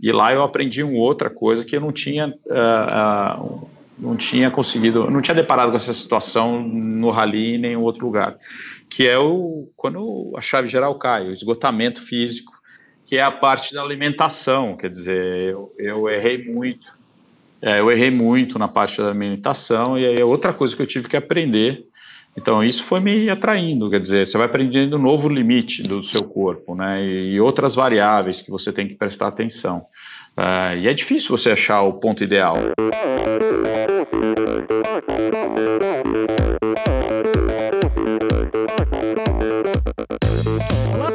E lá eu aprendi uma outra coisa que eu não tinha, uh, uh, não tinha conseguido, não tinha deparado com essa situação no rally em nenhum outro lugar, que é o quando a chave geral cai, o esgotamento físico, que é a parte da alimentação. Quer dizer, eu, eu errei muito, é, eu errei muito na parte da alimentação e aí é outra coisa que eu tive que aprender então, isso foi me atraindo, quer dizer, você vai aprendendo um novo limite do seu corpo, né, e outras variáveis que você tem que prestar atenção. Uh, e é difícil você achar o ponto ideal.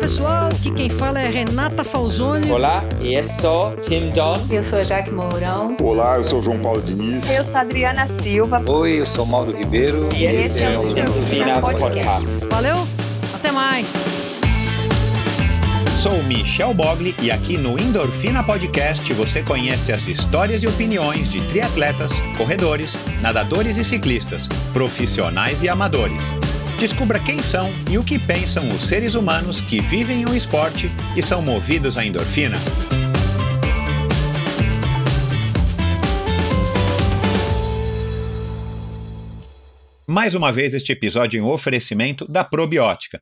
Pessoal, aqui quem fala é Renata Falzoni. Olá, e eu sou Tim Don. Eu sou Jaque Mourão. Olá, eu sou João Paulo Diniz. Eu sou Adriana Silva. Oi, eu sou Mauro Ribeiro. E esse, é o Endorfina Podcast. Valeu, até mais. Sou Michel Bogli e aqui no Endorfina Podcast você conhece as histórias e opiniões de triatletas, corredores, nadadores e ciclistas, profissionais e amadores. Descubra quem são e o que pensam os seres humanos que vivem o esporte e são movidos à endorfina. Mais uma vez, este episódio em oferecimento da Probiótica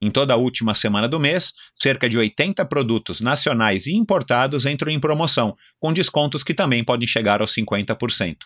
em toda a última semana do mês, cerca de 80 produtos nacionais e importados entram em promoção, com descontos que também podem chegar aos 50%.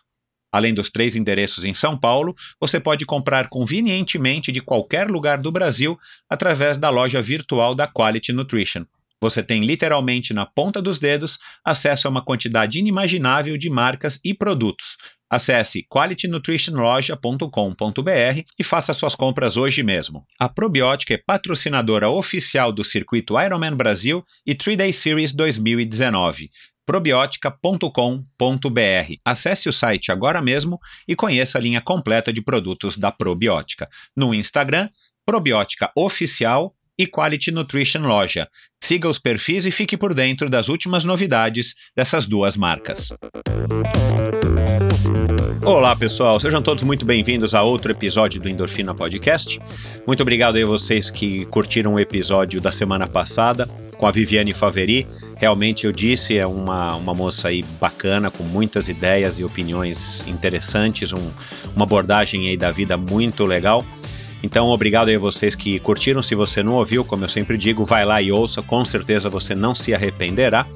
Além dos três endereços em São Paulo, você pode comprar convenientemente de qualquer lugar do Brasil através da loja virtual da Quality Nutrition. Você tem literalmente na ponta dos dedos acesso a uma quantidade inimaginável de marcas e produtos, Acesse qualitynutritionloja.com.br e faça suas compras hoje mesmo. A Probiótica é patrocinadora oficial do circuito Ironman Brasil e 3-Day Series 2019 probiótica.com.br. Acesse o site agora mesmo e conheça a linha completa de produtos da Probiótica. No Instagram, Probiótica Oficial e Quality Nutrition Loja. Siga os perfis e fique por dentro das últimas novidades dessas duas marcas. Olá pessoal, sejam todos muito bem-vindos a outro episódio do Endorfina Podcast. Muito obrigado a vocês que curtiram o episódio da semana passada com a Viviane Faveri. Realmente eu disse, é uma, uma moça aí bacana, com muitas ideias e opiniões interessantes, um, uma abordagem aí da vida muito legal. Então, obrigado aí a vocês que curtiram. Se você não ouviu, como eu sempre digo, vai lá e ouça, com certeza você não se arrependerá.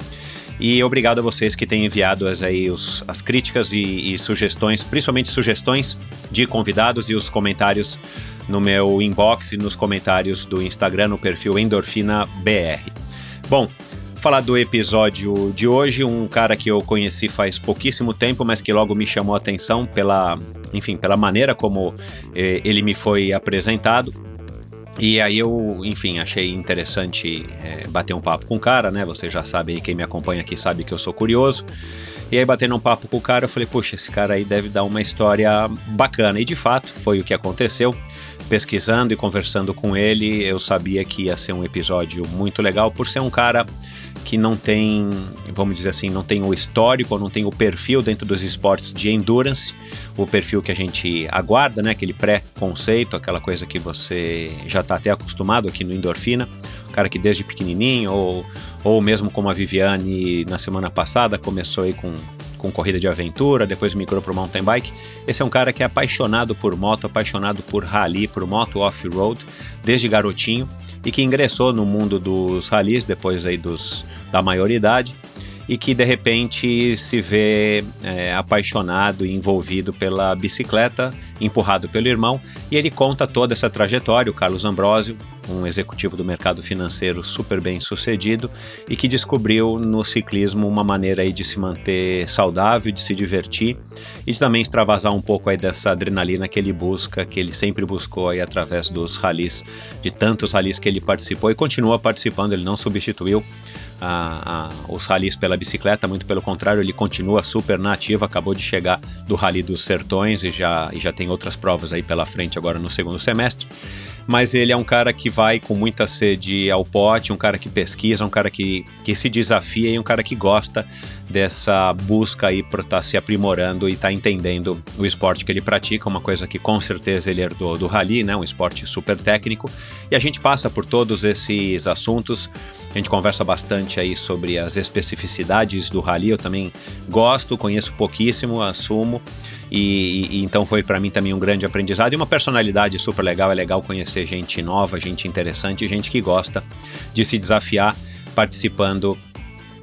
E obrigado a vocês que têm enviado as, aí os, as críticas e, e, sugestões, principalmente sugestões de convidados e os comentários no meu inbox e nos comentários do Instagram no perfil Endorfina BR. Bom, falar do episódio de hoje, um cara que eu conheci faz pouquíssimo tempo, mas que logo me chamou a atenção pela, enfim, pela maneira como eh, ele me foi apresentado. E aí eu, enfim, achei interessante é, bater um papo com o cara, né? Você já sabe, quem me acompanha aqui sabe que eu sou curioso. E aí, batendo um papo com o cara, eu falei, puxa, esse cara aí deve dar uma história bacana. E de fato, foi o que aconteceu. Pesquisando e conversando com ele, eu sabia que ia ser um episódio muito legal, por ser um cara que não tem, vamos dizer assim, não tem o histórico, não tem o perfil dentro dos esportes de endurance, o perfil que a gente aguarda, né? Aquele pré-conceito, aquela coisa que você já está até acostumado aqui no Endorfina, o cara que desde pequenininho, ou, ou mesmo como a Viviane na semana passada começou aí com com corrida de aventura, depois migrou para o mountain bike. Esse é um cara que é apaixonado por moto, apaixonado por rally, por moto off-road, desde garotinho e que ingressou no mundo dos rallies depois aí dos, da maioridade e que de repente se vê é, apaixonado e envolvido pela bicicleta, empurrado pelo irmão, e ele conta toda essa trajetória. O Carlos Ambrosio, um executivo do mercado financeiro super bem sucedido e que descobriu no ciclismo uma maneira aí de se manter saudável, de se divertir e de também extravasar um pouco aí dessa adrenalina que ele busca, que ele sempre buscou aí através dos ralis, de tantos ralis que ele participou e continua participando, ele não substituiu a, a, os ralis pela bicicleta, muito pelo contrário, ele continua super nativo, acabou de chegar do Rally dos Sertões e já, e já tem outras provas aí pela frente agora no segundo semestre. Mas ele é um cara que vai com muita sede ao pote, um cara que pesquisa, um cara que, que se desafia e um cara que gosta dessa busca aí por estar tá se aprimorando e estar tá entendendo o esporte que ele pratica, uma coisa que com certeza ele herdou do rally, né, um esporte super técnico. E a gente passa por todos esses assuntos, a gente conversa bastante aí sobre as especificidades do rally, eu também gosto, conheço pouquíssimo, assumo. E, e, então foi para mim também um grande aprendizado e uma personalidade super legal. É legal conhecer gente nova, gente interessante, gente que gosta de se desafiar participando,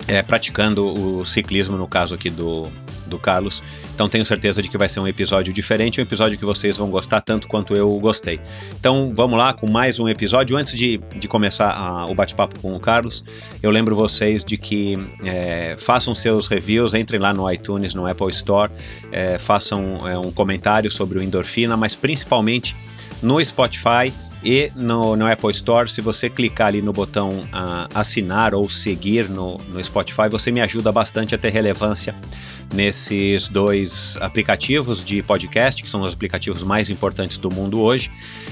é, praticando o ciclismo, no caso aqui do, do Carlos. Então tenho certeza de que vai ser um episódio diferente, um episódio que vocês vão gostar tanto quanto eu gostei. Então vamos lá com mais um episódio. Antes de, de começar a, o bate-papo com o Carlos, eu lembro vocês de que é, façam seus reviews, entrem lá no iTunes, no Apple Store, é, façam é, um comentário sobre o Endorfina, mas principalmente no Spotify e no, no, Apple Store, se você clicar ali no botão uh, assinar ou seguir no, no Spotify, você me ajuda bastante a ter relevância nesses dois aplicativos de podcast, que são os aplicativos mais importantes do mundo hoje,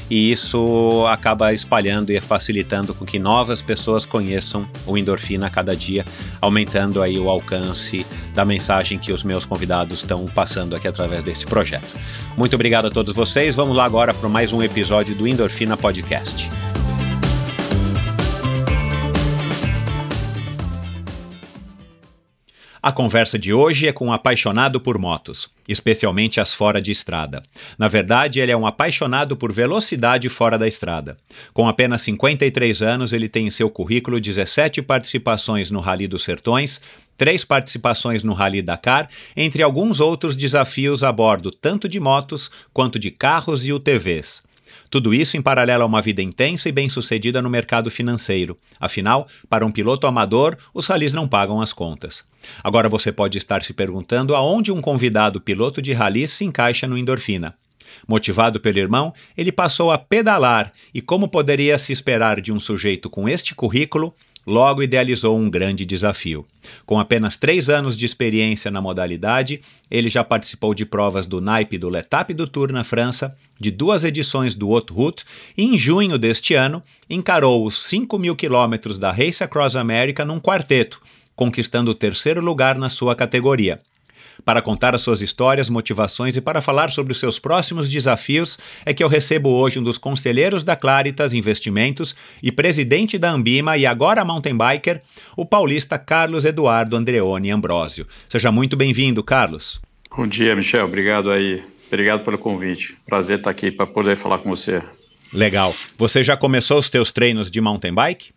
e isso acaba espalhando e facilitando com que novas pessoas conheçam o endorfina a cada dia, aumentando aí o alcance da mensagem que os meus convidados estão passando aqui através desse projeto. Muito obrigado a todos vocês. Vamos lá agora para mais um episódio do Endorfina Podcast. A conversa de hoje é com um apaixonado por motos, especialmente as fora de estrada. Na verdade, ele é um apaixonado por velocidade fora da estrada. Com apenas 53 anos, ele tem em seu currículo 17 participações no Rally dos Sertões, três participações no Rally Dakar, entre alguns outros desafios a bordo tanto de motos quanto de carros e UTVs. Tudo isso em paralelo a uma vida intensa e bem-sucedida no mercado financeiro. Afinal, para um piloto amador, os ralis não pagam as contas. Agora você pode estar se perguntando aonde um convidado piloto de ralis se encaixa no endorfina. Motivado pelo irmão, ele passou a pedalar e, como poderia se esperar de um sujeito com este currículo, logo idealizou um grande desafio. Com apenas três anos de experiência na modalidade, ele já participou de provas do naipe do L'Etape do Tour na França, de duas edições do Haute Route e, em junho deste ano, encarou os 5 mil quilômetros da Race Across America num quarteto, conquistando o terceiro lugar na sua categoria. Para contar as suas histórias, motivações e para falar sobre os seus próximos desafios, é que eu recebo hoje um dos conselheiros da Claritas Investimentos e presidente da Ambima e agora mountain biker, o paulista Carlos Eduardo Andreoni Ambrosio. Seja muito bem-vindo, Carlos. Bom dia, Michel. Obrigado aí. Obrigado pelo convite. Prazer estar aqui para poder falar com você. Legal. Você já começou os teus treinos de mountain bike?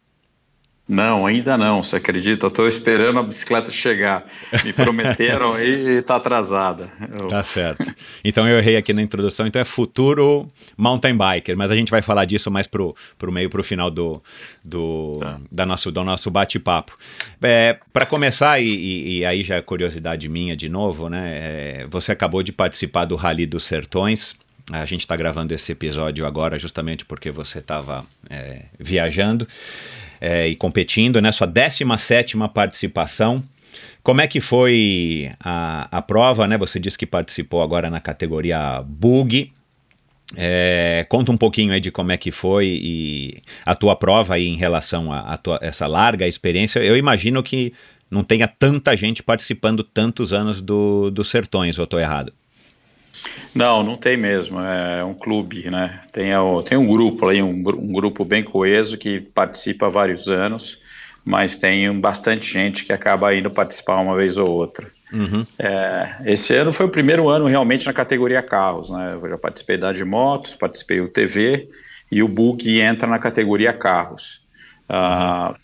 Não, ainda não, você acredita? Estou esperando a bicicleta chegar. Me prometeram e está atrasada. Eu... Tá certo. Então eu errei aqui na introdução, então é futuro mountain biker, mas a gente vai falar disso mais pro, pro meio, pro final do, do, tá. da nosso, do nosso bate-papo. É, Para começar, e, e, aí já é curiosidade minha de novo, né? É, você acabou de participar do Rally dos Sertões. A gente está gravando esse episódio agora justamente porque você estava é, viajando é, e competindo, né? Sua 17 participação. Como é que foi a, a prova, né? Você disse que participou agora na categoria Bug. É, conta um pouquinho aí de como é que foi e a tua prova aí em relação a, a tua, essa larga experiência. Eu imagino que não tenha tanta gente participando tantos anos do, dos Sertões, ou estou errado? Não, não tem mesmo. É um clube, né? Tem, tem um grupo aí, um, um grupo bem coeso que participa há vários anos, mas tem bastante gente que acaba indo participar uma vez ou outra. Uhum. É, esse ano foi o primeiro ano realmente na categoria carros, né? Eu já participei da de motos, participei do TV e o Bug entra na categoria carros. Uhum.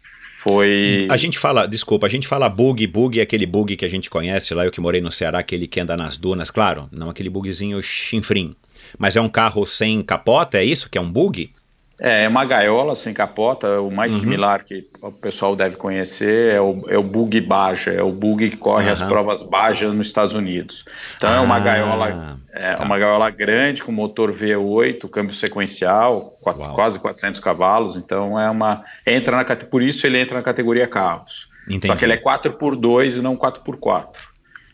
Foi. A gente fala, desculpa, a gente fala bug, bug é aquele bug que a gente conhece lá, eu que morei no Ceará, aquele que anda nas dunas, claro, não aquele bugzinho chinfrim. Mas é um carro sem capota, é isso que é um bug? É, é uma gaiola sem capota, o mais uhum. similar que o pessoal deve conhecer é o, é o bug Baja, é o bug que corre uhum. as provas Baja nos Estados Unidos. Então ah, é uma ah, gaiola, é tá. uma gaiola grande com motor V8, câmbio sequencial, quatro, quase 400 cavalos, então é uma entra na por isso ele entra na categoria carros. Entendi. Só que ele é 4x2 e não 4x4.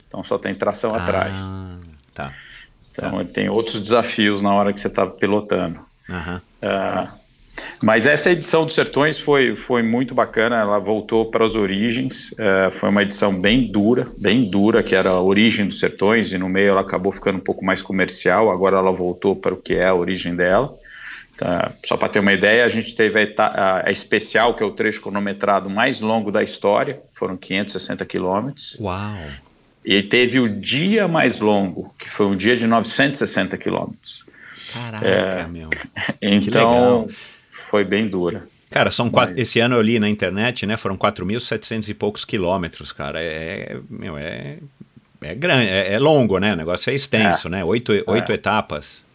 Então só tem tração ah, atrás. Tá. Então tá. ele tem outros desafios na hora que você está pilotando. Uhum. Uh, mas essa edição dos Sertões foi, foi muito bacana, ela voltou para as origens, uh, foi uma edição bem dura, bem dura, que era a origem dos Sertões, e no meio ela acabou ficando um pouco mais comercial, agora ela voltou para o que é a origem dela. Tá, só para ter uma ideia, a gente teve a, a, a, especial, que é o trecho cronometrado mais longo da história, foram 560 quilômetros. Uau! E teve o dia mais longo, que foi um dia de 960 quilômetros. Caraca, é, meu. Então, foi bem dura. Cara, são quatro, Mas... esse ano eu li na internet, né? Foram 4.700 e poucos quilômetros, cara. É, meu, é, é grande, é, é longo, né? O negócio é extenso, é. né? Oito, oito é. etapas.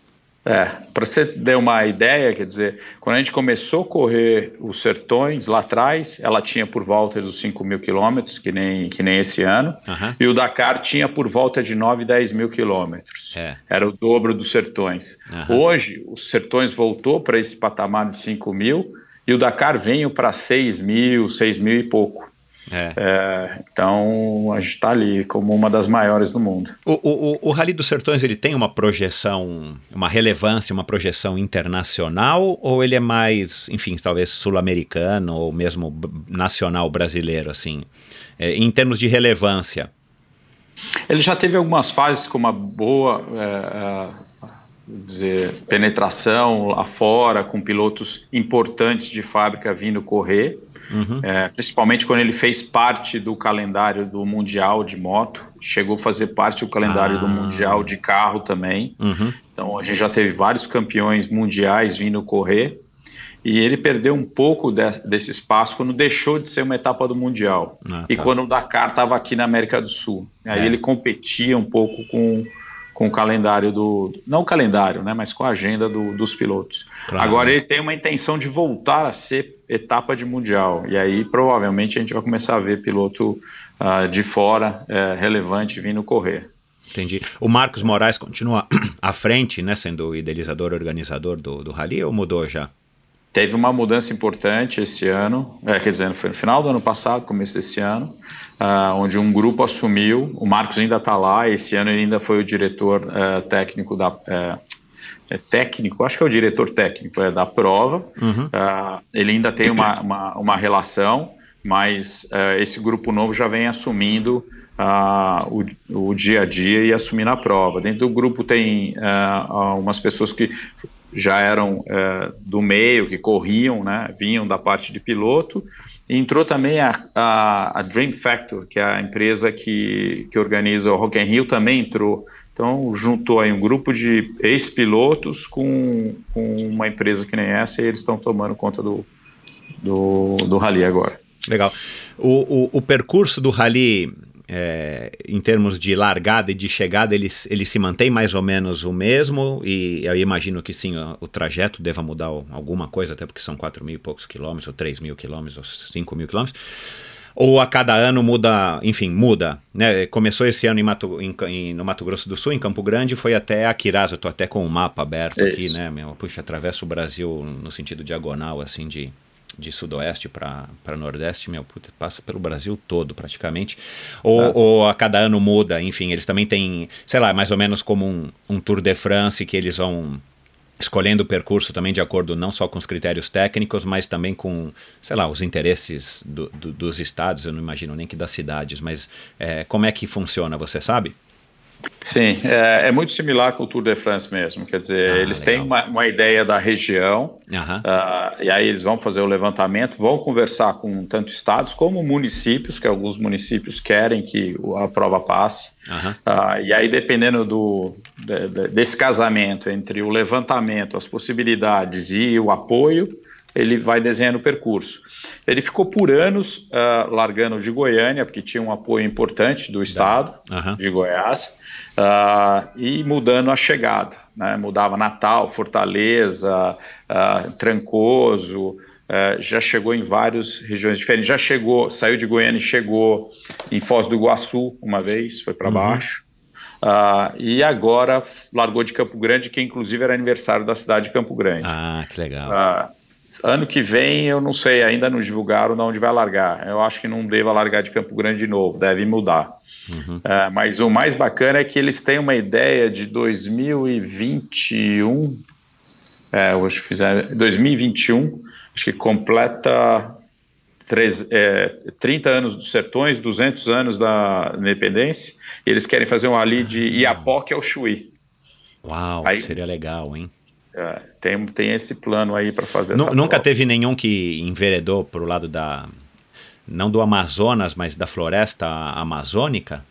É, para você ter uma ideia, quer dizer, quando a gente começou a correr os Sertões lá atrás, ela tinha por volta dos 5 mil quilômetros, que nem, que nem esse ano, uhum. e o Dakar tinha por volta de 9, 10 mil quilômetros. É. Era o dobro dos Sertões. Uhum. Hoje, os Sertões voltou para esse patamar de 5 mil, e o Dakar veio para 6 mil, 6 mil e pouco. É. É, então a gente está ali como uma das maiores do mundo. O, o, o Rally dos Sertões ele tem uma projeção, uma relevância, uma projeção internacional ou ele é mais, enfim, talvez sul-americano ou mesmo nacional brasileiro, assim, é, em termos de relevância? Ele já teve algumas fases com uma boa é, é, dizer, penetração lá fora, com pilotos importantes de fábrica vindo correr. Uhum. É, principalmente quando ele fez parte do calendário do Mundial de moto, chegou a fazer parte do calendário ah. do Mundial de carro também. Uhum. Então a gente já teve vários campeões mundiais vindo correr. E ele perdeu um pouco de, desse espaço quando deixou de ser uma etapa do Mundial. Ah, e tá. quando o Dakar estava aqui na América do Sul. Aí é. ele competia um pouco com, com o calendário do. Não o calendário, né? Mas com a agenda do, dos pilotos. Claro. Agora ele tem uma intenção de voltar a ser etapa de Mundial. E aí provavelmente a gente vai começar a ver piloto uh, de fora uh, relevante vindo correr. Entendi. O Marcos Moraes continua à frente, né? Sendo o idealizador, organizador do, do Rally ou mudou já? Teve uma mudança importante esse ano, é, quer dizer, foi no final do ano passado, começo desse ano, uh, onde um grupo assumiu, o Marcos ainda está lá, esse ano ele ainda foi o diretor uh, técnico da... Uh, é técnico, acho que é o diretor técnico é, da prova, uhum. ele ainda tem uma, uma, uma relação, mas esse grupo novo já vem assumindo o, o, dia a dia e assumindo a prova. Dentro do grupo tem umas pessoas que já eram é, do meio, que corriam, né, vinham da parte de piloto. E entrou também a, a, a, Dream Factor, que é a empresa que, que organiza o Rock in Rio, também entrou. Então, juntou aí um grupo de ex-pilotos com, com uma empresa que nem essa e eles estão tomando conta do, do, do rally agora. Legal. O, o, o percurso do rally é, em termos de largada e de chegada, ele, ele se mantém mais ou menos o mesmo, e eu imagino que sim, o, o trajeto deva mudar alguma coisa, até porque são 4 mil e poucos quilômetros, ou 3 mil quilômetros, ou 5 mil quilômetros. Ou a cada ano muda, enfim, muda. Né? Começou esse ano em Mato, em, em, no Mato Grosso do Sul, em Campo Grande, foi até Aquiraz. Eu estou até com o mapa aberto Isso. aqui, né? Meu, puxa, atravessa o Brasil no sentido diagonal, assim, de, de sudoeste para nordeste, meu, puta, passa pelo Brasil todo praticamente. Ou, ah. ou, a cada ano muda, enfim, eles também têm, sei lá, mais ou menos como um, um Tour de France que eles vão escolhendo o percurso também de acordo não só com os critérios técnicos, mas também com, sei lá, os interesses do, do, dos estados, eu não imagino nem que das cidades, mas é, como é que funciona, você sabe? Sim, é, é, muito similar com o Tour de France mesmo. Quer dizer, ah, eles legal. têm uma, uma, ideia da região, uhum. uh, e aí eles vão fazer o levantamento, vão conversar com tanto estados como municípios, que alguns municípios querem que a prova passe. Uhum. Uh, e aí, dependendo do, de, de, desse casamento entre o levantamento, as possibilidades e o apoio, ele vai desenhando o percurso. Ele ficou por anos uh, largando de Goiânia, porque tinha um apoio importante do estado uhum. de Goiás, uh, e mudando a chegada. Né? Mudava Natal, Fortaleza, uh, Trancoso, já chegou em várias regiões diferentes. Já chegou, saiu de Goiânia e chegou em Foz do Iguaçu uma vez, foi para uhum. baixo. Uh, e agora largou de Campo Grande, que inclusive era aniversário da cidade de Campo Grande. Ah, que legal. Uh, Ano que vem, eu não sei, ainda não divulgaram de onde vai largar. Eu acho que não deva largar de Campo Grande de novo, deve mudar. Uhum. É, mas o mais bacana é que eles têm uma ideia de 2021. É, hoje fizeram 2021, acho que completa é, 30 anos dos Sertões, 200 anos da independência. E eles querem fazer um ali de Iapoque ao Chuí. Uau, Aí, seria legal, hein? É, tem, tem esse plano aí para fazer essa Nunca prova. teve nenhum que enveredou para o lado da. Não do Amazonas, mas da floresta amazônica?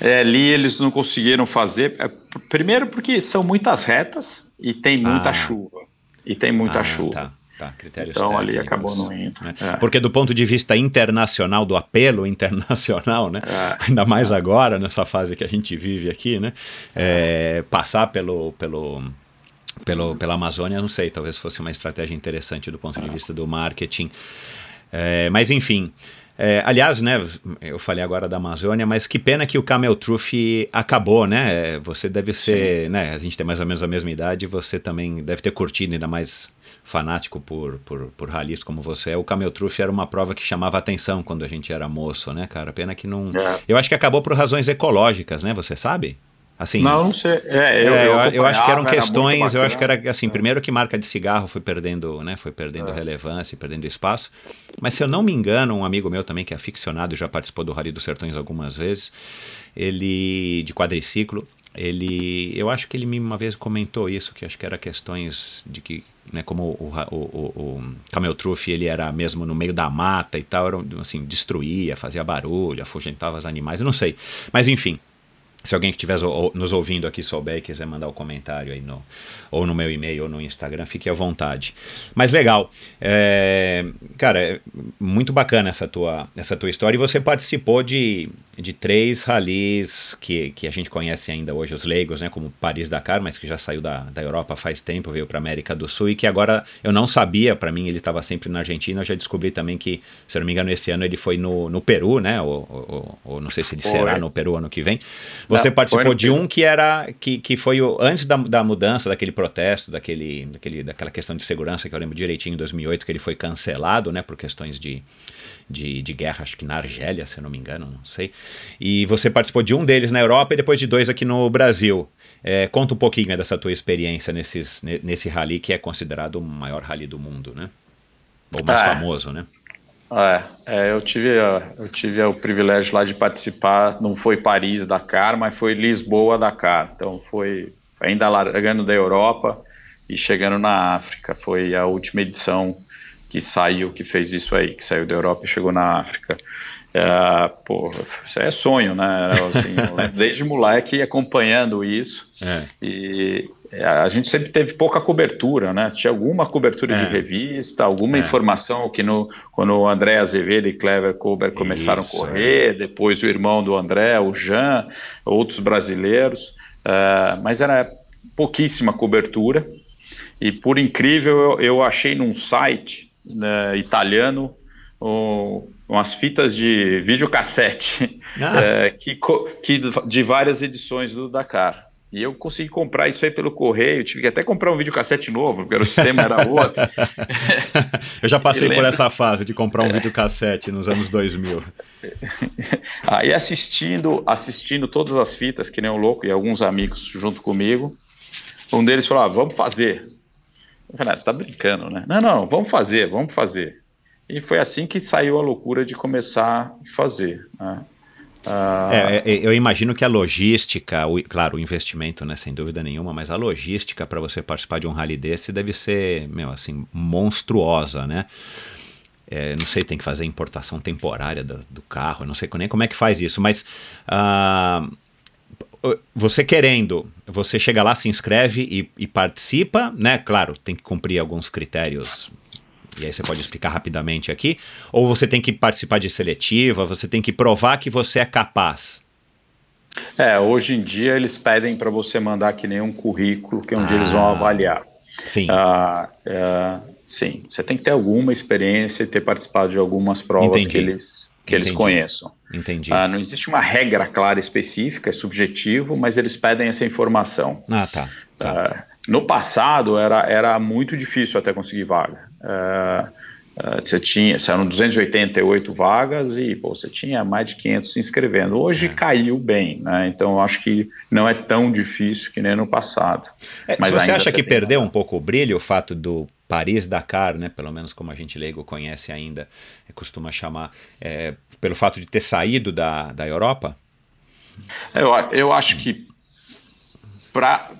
É, ali eles não conseguiram fazer. É, primeiro, porque são muitas retas e tem muita ah. chuva. E tem muita ah, chuva. Tá. Tá, critérios então ali acabou não indo. Né? É. Porque do ponto de vista internacional, do apelo internacional, né? É. ainda mais agora, nessa fase que a gente vive aqui, né? É, passar pelo, pelo, pelo, pela Amazônia, não sei, talvez fosse uma estratégia interessante do ponto de vista do marketing. É, mas enfim. É, aliás, né, eu falei agora da Amazônia, mas que pena que o Camel Truth acabou, né? Você deve ser, Sim. né? A gente tem mais ou menos a mesma idade, você também deve ter curtido, ainda mais fanático por, por, por ralis como você é. O Camel Truth era uma prova que chamava atenção quando a gente era moço, né, cara? Pena que não. É. Eu acho que acabou por razões ecológicas, né? Você sabe? Assim, não, não sei. É, eu, é, eu, eu, acho que eram questões, eu acho que era assim, primeiro que marca de cigarro foi perdendo, né, foi perdendo é. relevância, perdendo espaço. Mas se eu não me engano, um amigo meu também que é aficionado, já participou do Rally dos Sertões algumas vezes, ele de quadriciclo, ele, eu acho que ele me uma vez comentou isso, que acho que era questões de que, né, como o, o, o, Camel Truth, ele era mesmo no meio da mata e tal, era, assim, destruía, fazia barulho, afugentava os animais, eu não sei. Mas enfim, se alguém que estiver nos ouvindo aqui souber e quiser mandar o um comentário aí no, ou no meu e-mail ou no Instagram, fique à vontade. Mas legal, é, cara, é muito bacana essa tua, essa tua história. E você participou de, de três ralis que, que a gente conhece ainda hoje, os leigos, né, como Paris-Dakar, mas que já saiu da, da Europa faz tempo, veio para América do Sul e que agora eu não sabia, para mim ele estava sempre na Argentina. Eu já descobri também que, se eu não me engano, esse ano ele foi no, no Peru, né, ou, ou, ou não sei se ele será no Peru ano que vem. Você não, participou de um que era que, que foi o, antes da, da mudança, daquele protesto, daquele, daquele, daquela questão de segurança que eu lembro direitinho em 2008, que ele foi cancelado, né, por questões de, de, de guerra, acho que na Argélia, se não me engano, não sei. E você participou de um deles na Europa e depois de dois aqui no Brasil. É, conta um pouquinho dessa tua experiência nesses, nesse rally que é considerado o maior rally do mundo, né? Ou mais ah, famoso, né? É, é, eu, tive, eu tive o privilégio lá de participar, não foi Paris Dakar, mas foi Lisboa Dakar. Então foi ainda largando da Europa e chegando na África. Foi a última edição que saiu, que fez isso aí, que saiu da Europa e chegou na África. É, pô, isso é sonho, né? Assim, desde moleque acompanhando isso. É. E é, a gente sempre teve pouca cobertura, né? Tinha alguma cobertura é. de revista, alguma é. informação que no, quando o André Azevedo e Clever Colbert começaram Isso, a correr, é. depois o irmão do André, o Jean, outros brasileiros, uh, mas era pouquíssima cobertura. E por incrível, eu, eu achei num site né, italiano um, umas fitas de videocassete ah. uh, que, que, de várias edições do Dakar. E eu consegui comprar isso aí pelo correio, tive que até comprar um videocassete novo, porque o sistema era outro. eu já passei por essa fase de comprar um é. videocassete nos anos 2000. Aí assistindo, assistindo todas as fitas, que nem o louco, e alguns amigos junto comigo, um deles falou: ah, vamos fazer. Eu falei: ah, você está brincando, né? Não, não, vamos fazer, vamos fazer. E foi assim que saiu a loucura de começar a fazer. Né? Ah, é, é, eu imagino que a logística, o, claro, o investimento, né, sem dúvida nenhuma, mas a logística para você participar de um rally desse deve ser, meu, assim, monstruosa, né? É, não sei, tem que fazer importação temporária do, do, carro, não sei nem como é que faz isso, mas uh, você querendo, você chega lá, se inscreve e, e, participa, né? Claro, tem que cumprir alguns critérios. E aí você pode explicar rapidamente aqui. Ou você tem que participar de seletiva, você tem que provar que você é capaz. É, hoje em dia eles pedem para você mandar que nem um currículo, que é onde ah, eles vão ah, avaliar. Sim. Ah, é, sim, você tem que ter alguma experiência e ter participado de algumas provas Entendi. que eles que Entendi. eles conheçam. Entendi. Ah, não existe uma regra clara específica, é subjetivo, mas eles pedem essa informação. Ah, tá. tá. Ah, no passado era, era muito difícil até conseguir vaga. Ah, ah, você tinha, eram 288 vagas e pô, você tinha mais de 500 se inscrevendo. Hoje é. caiu bem, né? Então eu acho que não é tão difícil que nem no passado. É, Mas você acha que perdeu um pouco o brilho o fato do Paris-Dakar, né, pelo menos como a gente leigo conhece ainda, é, costuma chamar, é, pelo fato de ter saído da, da Europa? Eu, eu acho que para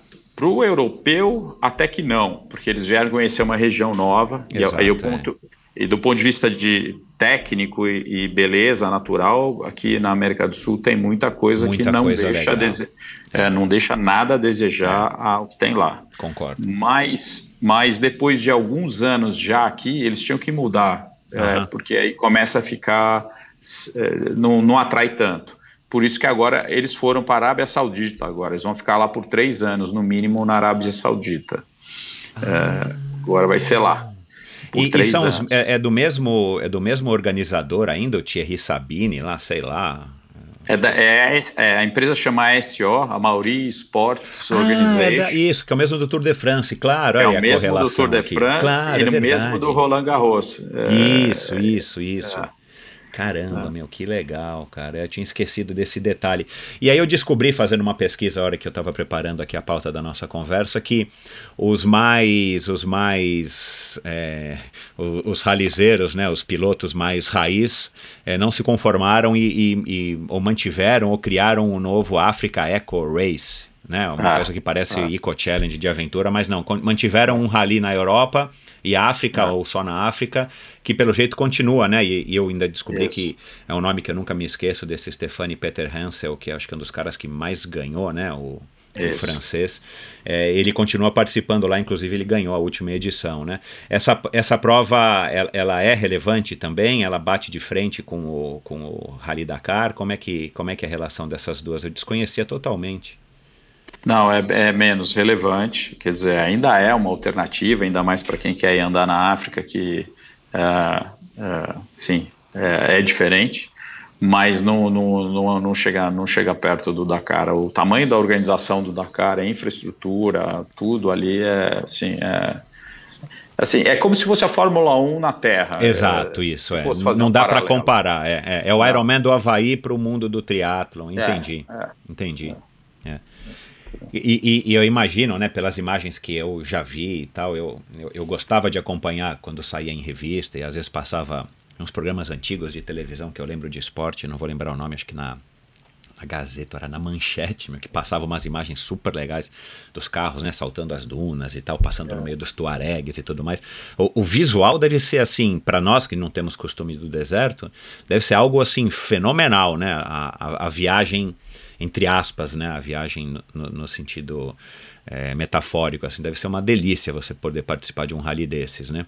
o europeu, até que não, porque eles vieram conhecer uma região nova, Exato, e, aí o ponto. E do ponto de vista de técnico e, e, beleza natural, aqui na América do Sul tem muita coisa muita que não coisa deixa, dese, é, não deixa nada a desejar é. ao que tem lá. Concordo. Mas, mas depois de alguns anos já aqui, eles tinham que mudar, uhum. é, porque aí começa a ficar, é, não, não atrai tanto. Por isso que agora eles foram para a Arábia Saudita agora. Eles vão ficar lá por três anos, no mínimo, na Arábia Saudita. Ah. É, agora vai ser lá. E, e, são os, é, é, do mesmo é do mesmo organizador ainda, o Thierry Sabine, lá, sei lá. É, da, é, é a empresa chama ASO, a Mauri Sports ah, Organization. É da, isso, que é o mesmo do Tour de France, claro. É, o mesmo do Tour de aqui. France claro, e o mesmo do Roland Garros. isso, isso, isso. Caramba, ah. meu, que legal, cara. Eu tinha esquecido desse detalhe. E aí eu descobri, fazendo uma pesquisa a hora que eu estava preparando aqui a pauta da nossa conversa, que os mais, os mais, é, os, os ralizeiros, né, os pilotos mais raiz, é, não se conformaram e, e, e, ou mantiveram ou criaram o um novo Africa Eco Race, né? Uma ah, coisa que parece ah. Eco Challenge de aventura, mas não. Mantiveram um rally na Europa e África, ah. ou só na África, que pelo jeito continua, né? E, e eu ainda descobri Isso. que é um nome que eu nunca me esqueço desse Stefani Peter Hansel, que acho que é um dos caras que mais ganhou, né? O, o francês. É, ele continua participando lá, inclusive ele ganhou a última edição, né? Essa, essa prova, ela, ela, é relevante também? Ela bate de frente com o, com o Rally Dakar? Como é, que, como é que é a relação dessas duas? Eu desconhecia totalmente. Não, é, é, menos relevante, quer dizer, ainda é uma alternativa, ainda mais para quem quer ir andar na África, que é, é, sim, é, é, diferente, mas não, não, não, não, chega, não chega perto do Dakar. O tamanho da organização do Dakar, a infraestrutura, tudo ali é assim, é, assim, é como se fosse a Fórmula 1 na Terra. Exato, isso. É. Não um dá para comparar. É, é, é o Ironman do Havaí para o mundo do triatlon. Entendi. Entendi. E, e, e, eu imagino, né, pelas imagens que eu já vi e tal, eu, eu, eu, gostava de acompanhar quando saía em revista e às vezes passava uns programas antigos de televisão que eu lembro de esporte, não vou lembrar o nome, acho que na, na Gazeta, era na Manchete, meu, que passava umas imagens super legais dos carros, né, saltando as dunas e tal, passando é. no meio dos tuaregs e tudo mais. O, o visual deve ser assim, para nós que não temos costume do deserto, deve ser algo assim fenomenal, né, a, a, a viagem entre aspas, né, a viagem no, no sentido é, metafórico, assim, deve ser uma delícia você poder participar de um rally desses, né?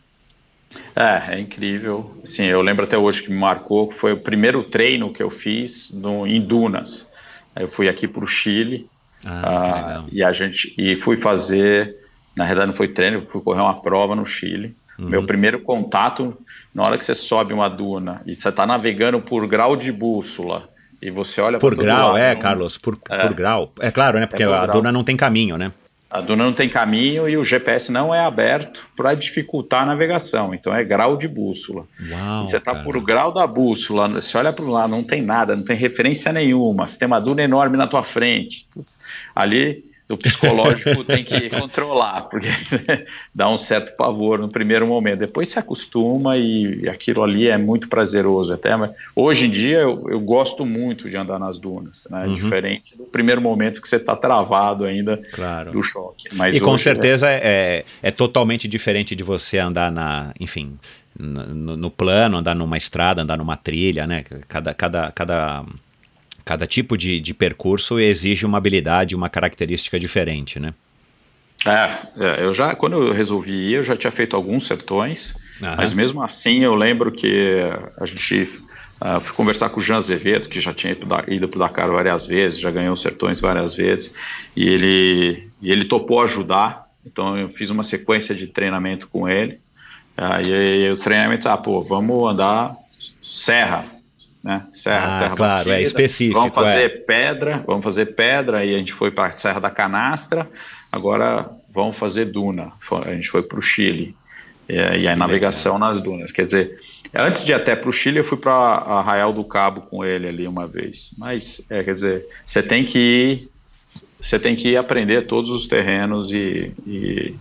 É, é incrível. Sim, eu lembro até hoje que me marcou, foi o primeiro treino que eu fiz no, em Dunas. Eu fui aqui para o Chile ah, uh, e a gente e fui fazer, na verdade não foi treino, fui correr uma prova no Chile. Uhum. Meu primeiro contato, na hora que você sobe uma duna e você está navegando por grau de bússola e você olha por grau, lado, é, não... Carlos, por, é. por grau. É claro, né? Porque é a grau. duna não tem caminho, né? A duna não tem caminho e o GPS não é aberto para dificultar a navegação. Então é grau de bússola. Uau, você está por grau da bússola, você olha para lá, não tem nada, não tem referência nenhuma. Você tem uma duna enorme na tua frente. Putz, ali o psicológico tem que controlar, porque dá um certo pavor no primeiro momento. Depois se acostuma e aquilo ali é muito prazeroso. Até hoje em dia eu, eu gosto muito de andar nas dunas, né? Uhum. Diferente do primeiro momento que você está travado ainda claro. do choque. Mas e com certeza é... É, é totalmente diferente de você andar na, enfim, no, no plano, andar numa estrada, andar numa trilha, né? Cada, cada, cada cada tipo de, de percurso exige uma habilidade, uma característica diferente, né? É, é, eu já, quando eu resolvi ir, eu já tinha feito alguns sertões, Aham. mas mesmo assim eu lembro que a gente uh, fui conversar com o Jean Azevedo, que já tinha ido para o Dakar várias vezes, já ganhou sertões várias vezes, e ele, e ele topou ajudar, então eu fiz uma sequência de treinamento com ele, uh, e aí o treinamento, ah, pô, vamos andar serra, né? Serra, ah, terra claro, batida. é específico. Vamos fazer é. pedra, vamos fazer pedra, e a gente foi para a Serra da Canastra, agora vamos fazer duna. A gente foi para o Chile. E, e a navegação nas dunas. Quer dizer, antes de ir até para o Chile, eu fui para Arraial do Cabo com ele ali uma vez. Mas, é, quer dizer, você tem que ir, você tem que ir aprender todos os terrenos e, e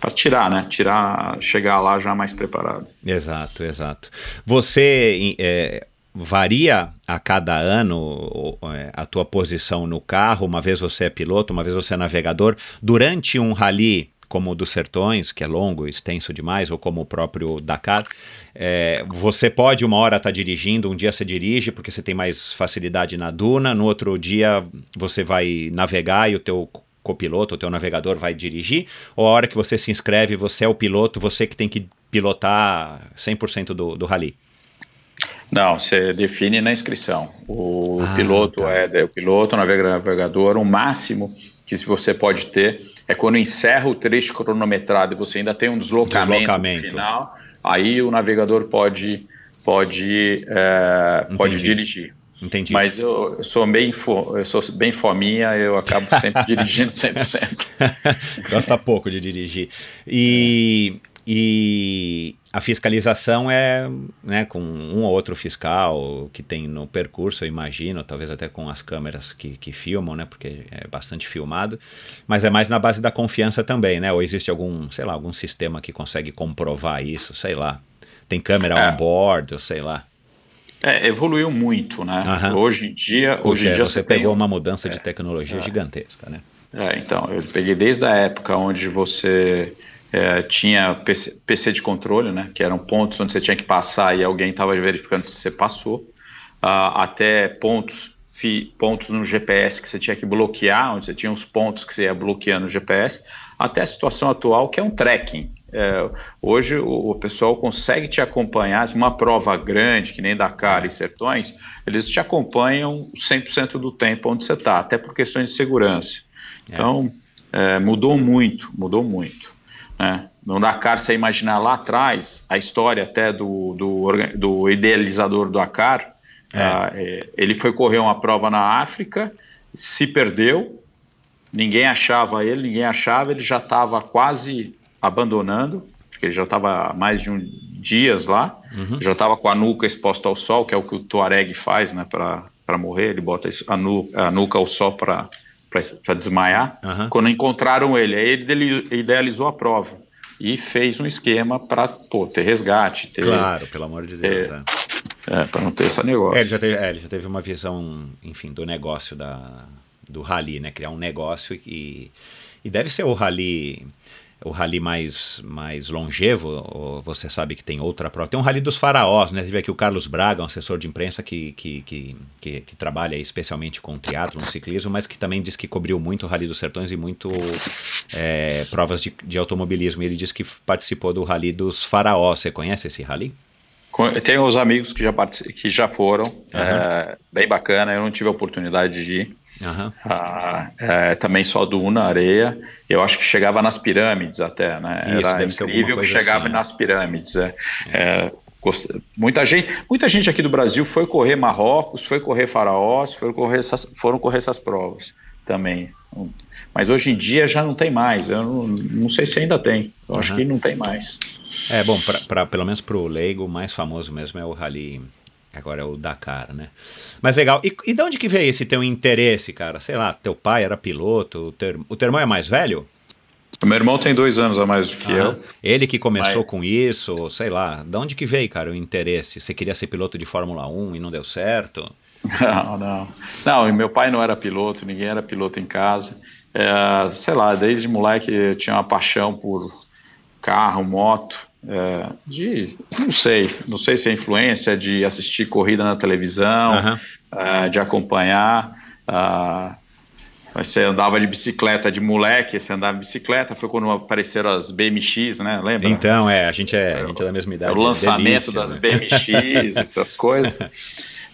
para tirar, né? Tirar, chegar lá já mais preparado. Exato, exato. Você é, varia a cada ano é, a tua posição no carro, uma vez você é piloto, uma vez você é navegador. Durante um rally como o dos Sertões, que é longo, extenso demais, ou como o próprio Dakar, é, você pode uma hora estar tá dirigindo, um dia você dirige porque você tem mais facilidade na duna, no outro dia você vai navegar e o teu copiloto, o teu navegador vai dirigir, ou a hora que você se inscreve, você é o piloto, você que tem que pilotar 100% do, do rally? Não, você define na inscrição. O ah, piloto tá. é o piloto, o navegador, o máximo que você pode ter é quando encerra o trecho cronometrado e você ainda tem um deslocamento, deslocamento. final, aí o navegador pode pode é, pode dirigir. Entendi. Mas eu, eu sou bem eu sou bem fominha, eu acabo sempre dirigindo 100%. Gosta pouco de dirigir. E é. E a fiscalização é né, com um ou outro fiscal que tem no percurso, eu imagino, talvez até com as câmeras que, que filmam, né, porque é bastante filmado, mas é mais na base da confiança também, né? Ou existe algum, sei lá, algum sistema que consegue comprovar isso, sei lá. Tem câmera é. on board, ou sei lá. É, evoluiu muito, né? Uhum. Hoje em dia, hoje em dia você, você pegou uma mudança de é. tecnologia é. gigantesca, né? É, então, eu peguei desde a época onde você é, tinha PC, PC, de controle, né, que eram pontos onde você tinha que passar e alguém estava verificando se você passou, uh, até pontos, fi, pontos no GPS que você tinha que bloquear, onde você tinha os pontos que você ia bloqueando no GPS, até a situação atual que é um tracking. É, hoje o, o, pessoal consegue te acompanhar, uma prova grande, que nem Dakar e Sertões, eles te acompanham 100% do tempo onde você está, até por questões de segurança. É. Então, é, mudou muito, mudou muito. Né? No Dakar, você imaginar lá atrás, a história até do, do, do idealizador do Dakar, é. Uh, ele foi correr uma prova na África, se perdeu, ninguém achava ele, ninguém achava, ele já estava quase abandonando, porque ele já estava há mais de um dias lá, uhum. já estava com a nuca exposta ao sol, que é o que o Tuareg faz né, para morrer, ele bota a, nu, a nuca ao sol para para desmaiar. Uhum. Quando encontraram ele, aí ele idealizou a prova e fez um esquema para ter resgate. Ter, claro, pelo amor de Deus. Ter, é, é para não ter esse negócio. É, ele, já teve, é, ele já teve uma visão, enfim, do negócio da, do rally, né? Criar um negócio e, e deve ser o rally o rally mais, mais longevo, você sabe que tem outra prova. Tem um rally dos faraós, né? Teve aqui o Carlos Braga, um assessor de imprensa que, que, que, que, que trabalha especialmente com teatro, no ciclismo, mas que também diz que cobriu muito o Rally dos Sertões e muito é, provas de, de automobilismo. Ele diz que participou do Rally dos Faraós. Você conhece esse rally? Tenho os amigos que já, que já foram, uhum. é, bem bacana. Eu não tive a oportunidade de ir. Uhum. Ah, é, também só duna, areia. Eu acho que chegava nas pirâmides até, né? Isso, Era incrível que chegava assim, né? nas pirâmides. É. é. muita gente, muita gente aqui do Brasil foi correr Marrocos, foi correr Faraós, foi correr essas, foram correr essas provas também. Mas hoje em dia já não tem mais. Eu não, não sei se ainda tem. Eu uhum. acho que não tem mais. É bom, pra, pra pelo menos para o leigo, o mais famoso mesmo é o Rally Agora é o Dakar, né? Mas legal. E, e de onde que veio esse teu interesse, cara? Sei lá, teu pai era piloto, o teu, o teu irmão é mais velho? O meu irmão tem dois anos a mais do que eu. Ele que começou Mas- com isso, sei lá. De onde que veio, cara, o interesse? Você queria ser piloto de Fórmula 1 e não deu certo? Não, não. Não, e meu pai não era piloto, ninguém era piloto em casa. É, sei lá, desde moleque eu tinha uma paixão por carro, moto. É, de, não sei, não sei se é influência de assistir corrida na televisão, Aham. é, de acompanhar. ah, mas você andava de bicicleta de moleque, você andava de bicicleta, foi quando apareceram as BMX, né? Lembra? Então, é, a gente é, a gente é da mesma É idade. o lançamento delícia, das né? BMX, essas coisas.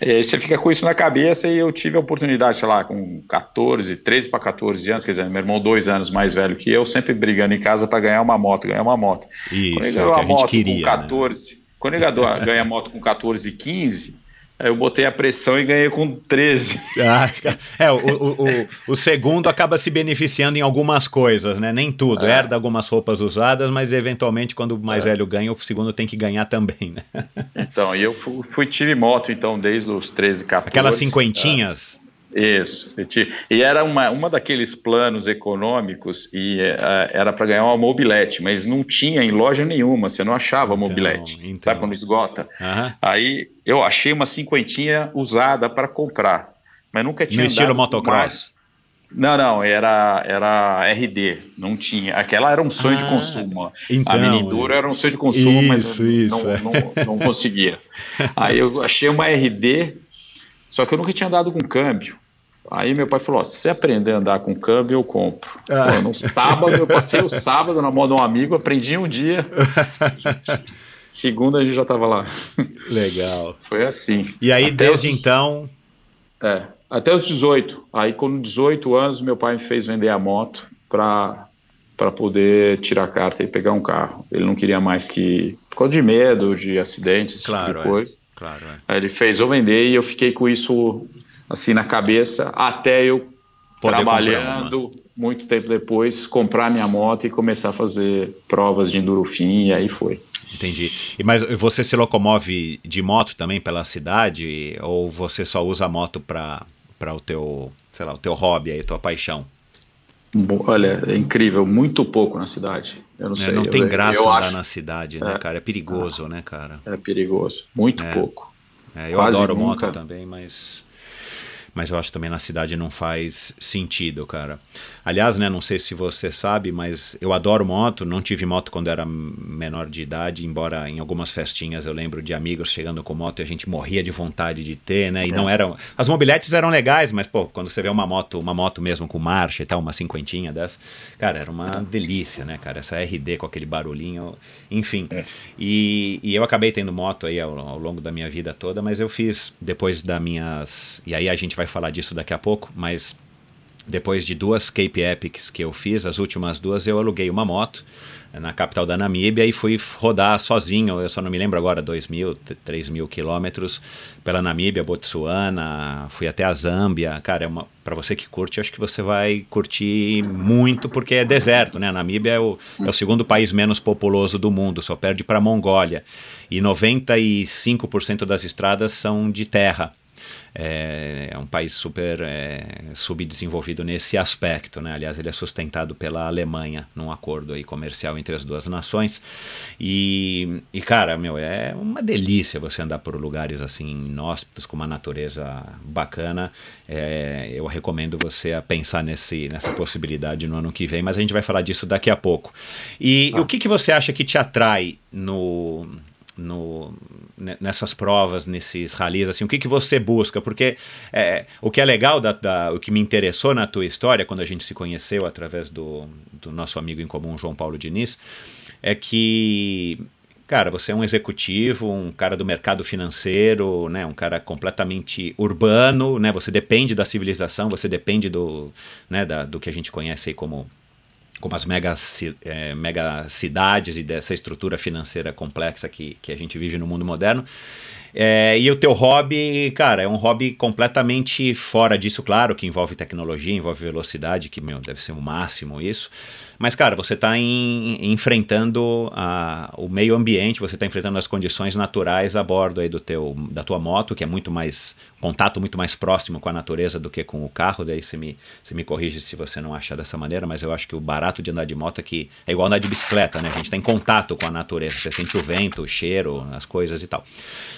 E aí você fica com isso na cabeça e eu tive a oportunidade, sei lá, com 14, 13 para 14 anos, quer dizer, meu irmão dois anos mais velho que eu, sempre brigando em casa para ganhar uma moto, ganhar uma moto. Isso, quando ele é ganhou que a a moto queria. com né? 14, quando ele ganha a moto com 14 e 15, aí eu botei a pressão e ganhei com 13. Ah, é, o, o, o, o segundo acaba se beneficiando em algumas coisas, né? Nem tudo. É. Herda algumas roupas usadas, mas eventualmente, quando o mais velho ganha, o segundo tem que ganhar também, né? Então, e eu fui, fui- tive moto, então, desde os 13, 14. Aquelas cinquentinhas. Isso. E era uma, uma daqueles planos econômicos e eh, era para ganhar uma mobilete, mas não tinha em loja nenhuma, você não achava Então, mobilete. então. Sabe quando esgota? Aham. Aí eu achei uma cinquentinha usada para comprar, mas nunca tinha No estilo motocross. mais- Não, não, era, era RD, não tinha. Aquela era um sonho de Ah, consumo. então, a mini dura era um sonho de consumo, mas Isso, eu isso, não, é. não, não conseguia. Aí eu achei uma RD, só que eu nunca tinha andado com câmbio. Aí meu pai falou: ó, se você aprender a andar com câmbio, eu compro. Ah. Pô, no sábado, eu passei o sábado na mão de um amigo, aprendi um dia. Segunda a gente já estava lá. Legal. Foi assim. E aí, Até desde os- então. É, até os 18. Aí, com 18 anos, meu pai me fez vender a moto para para poder tirar a carta e pegar um carro. Ele não queria mais que. Por causa de medo, de acidentes, Claro, tipo de é. Claro, é. Ele fez eu vender e eu fiquei com isso assim na cabeça até eu Poder trabalhando muito tempo depois comprar minha moto e começar a fazer provas de endurofim e aí foi. Entendi. E mas você se locomove de moto também pela cidade ou você só usa a moto para para o teu, sei lá, o teu hobby aí, tua paixão? Olha, é incrível, muito pouco na cidade. Eu não É, sei. não eu- tem graça eu andar acho na cidade, né, É. cara? É perigoso, né, cara? é perigoso, muito É. pouco. É, eu Quase adoro nunca. moto também, mas mas eu acho também na cidade não faz sentido, cara. Aliás, né, não sei se você sabe, mas eu adoro moto, não tive moto quando era menor de idade, embora em algumas festinhas eu lembro de amigos chegando com moto e a gente morria de vontade de ter, né? E não eram, as mobiletes eram legais, mas pô, quando você vê uma moto, uma moto mesmo com marcha e tal, uma cinquentinha dessa, cara, era uma delícia, né, cara? Essa RD com aquele barulhinho, enfim. E, e eu acabei tendo moto aí ao, ao longo da minha vida toda, mas eu fiz depois das minhas. E aí a gente vai falar disso daqui a pouco, mas depois de duas Cape Epics que eu fiz, as últimas duas eu aluguei uma moto eh, na capital da Namíbia e fui rodar sozinho, eu só não me lembro agora, 2 mil, 3 mil quilômetros pela Namíbia, Botsuana, fui até a Zâmbia, cara, é para você que curte, acho que você vai curtir muito porque é deserto, né, a Namíbia é o, é o segundo país menos populoso do mundo, só perde para Mongólia. E 95% das estradas são de terra, é, é um país super é, subdesenvolvido nesse aspecto, né? Aliás, ele é sustentado pela Alemanha num acordo aí comercial entre as duas nações. E, e, cara, meu, é uma delícia você andar por lugares assim inóspitos com uma natureza bacana. É, eu recomendo você a pensar nesse, nessa possibilidade no ano que vem, mas a gente vai falar disso daqui a pouco. E o que, que você acha que te atrai no no, ne- nessas provas, nesses ralis, assim, o que, que você busca? Porque é, o que é legal, da, da- o que me interessou na tua história, quando a gente se conheceu através do, do nosso amigo em comum, João Paulo Diniz, é que, cara, você é um executivo, um cara do mercado financeiro, né, um cara completamente urbano, né, você depende da civilização, você depende do, né, da, do que a gente conhece aí como como as mega, eh, mega cidades e dessa estrutura financeira complexa que, que a gente vive no mundo moderno. É, e o teu hobby, cara, é um hobby completamente fora disso, claro, que envolve tecnologia, envolve velocidade, que, meu, deve ser o máximo isso. Mas, cara, você está enfrentando a, o meio ambiente, você está enfrentando as condições naturais a bordo aí do teu, da tua moto, que é muito mais contato muito mais próximo com a natureza do que com o carro. Daí você me, você me corrige se você não acha dessa maneira, mas eu acho que o barato de andar de moto é que é igual andar de bicicleta, né? A gente está em contato com a natureza, você sente o vento, o cheiro, as coisas e tal.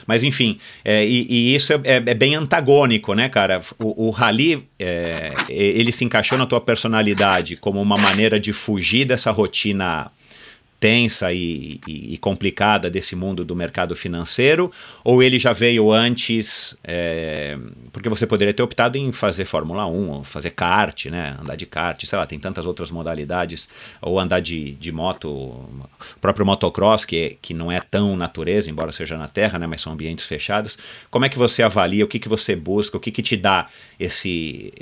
Mas enfim, é, e, e, isso é, é, é, bem antagônico, né, cara? O, o rally, é, ele se encaixou na tua personalidade como uma maneira de fugir dessa rotina tensa e, e, e, complicada desse mundo do mercado financeiro? Ou ele já veio antes? É, porque você poderia ter optado em fazer Fórmula 1, ou fazer kart, né? Andar de kart, sei lá, tem tantas outras modalidades. Ou andar de, de moto, próprio motocross, que, que não é tão natureza, embora seja na terra, né? Mas são ambientes fechados. Como é que você avalia? O que, que você busca? O que, que te dá esse,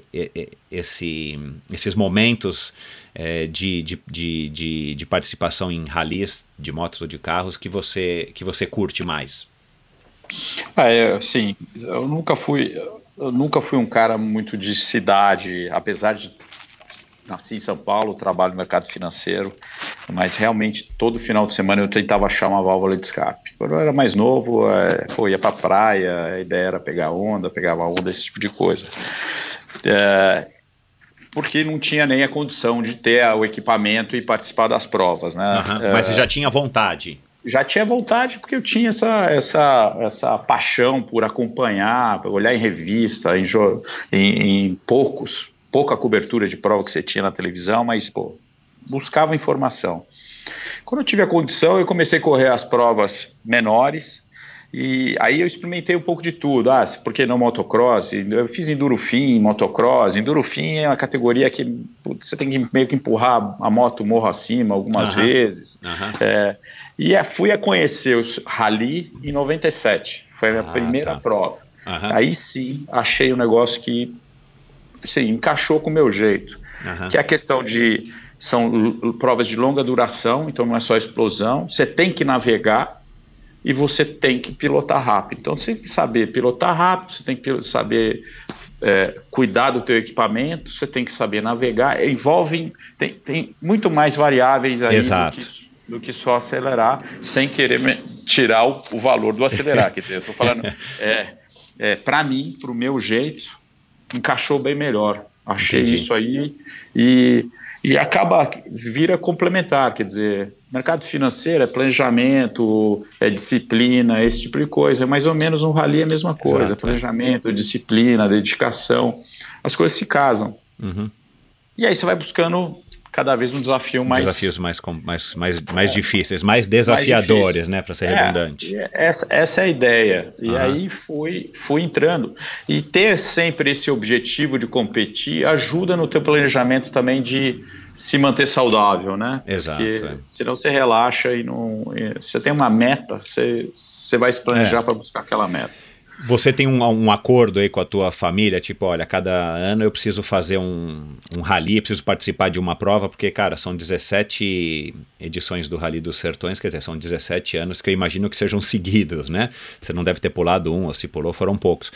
esse, esses momentos? É, de, de, de, de, de participação em ralis de motos ou de carros que você, que você curte mais? Ah, é, sim, eu nunca fui, eu nunca fui um cara muito de cidade, apesar de nasci em São Paulo, trabalho no mercado financeiro, mas realmente todo final de semana eu tentava achar uma válvula de escape. Quando eu era mais novo, é, pô, ia para praia, a ideia era pegar onda, pegava onda, esse tipo de coisa. É, porque não tinha nem a condição de ter o equipamento e participar das provas, né? Uhum, mas você já tinha vontade? Já tinha vontade porque eu tinha essa, essa, essa paixão por acompanhar, olhar em revista, em, em, em poucos, pouca cobertura de prova que você tinha na televisão, mas pô, buscava informação. Quando eu tive a condição, eu comecei a correr as provas menores, e aí eu experimentei um pouco de tudo. Ah, por que não motocross? Eu fiz endurofim, motocross. Endurofim é uma categoria que putz, você tem que meio que empurrar a moto morro acima algumas vezes. É, e é, fui a conhecer os rally em 97. Foi a minha ah, primeira tá. prova. Aí sim, achei um negócio que sim, encaixou com o meu jeito. Que é a questão de... São provas de longa duração, então não é só explosão. Você tem que navegar e você tem que pilotar rápido. Então você tem que saber pilotar rápido, você tem que saber é, cuidar do teu equipamento, você tem que saber navegar. Envolve tem, tem muito mais variáveis aí do que, do que, só acelerar, sem querer tirar o, o valor do acelerar. Quer dizer, eu estou falando, é, é, para mim, para o meu jeito, encaixou bem melhor. Achei Entendi. isso aí e, e acaba, vira complementar, quer dizer, Mercado financeiro é planejamento, é disciplina, esse tipo de coisa. É mais ou menos um rally é a mesma coisa. Exato, planejamento, é. disciplina, dedicação. As coisas se casam. Uhum. E aí você vai buscando cada vez um desafio mais. Desafios mais, mais, mais, mais é. difíceis, mais desafiadores, mais né? Para ser é, redundante. Essa, essa é a ideia. E uhum. aí fui, fui entrando. E ter sempre esse objetivo de competir ajuda no teu planejamento também de se manter saudável, né? Exato. Porque é. senão você relaxa e não. Você tem uma meta, você, você vai se planejar é. para buscar aquela meta. Você tem um, um, acordo aí com a tua família, tipo, olha, cada ano eu preciso fazer um, um rally, preciso participar de uma prova, porque, cara, são 17 edições do Rally dos Sertões, quer dizer, são 17 anos que eu imagino que sejam seguidos, né? Você não deve ter pulado um, ou se pulou, foram poucos.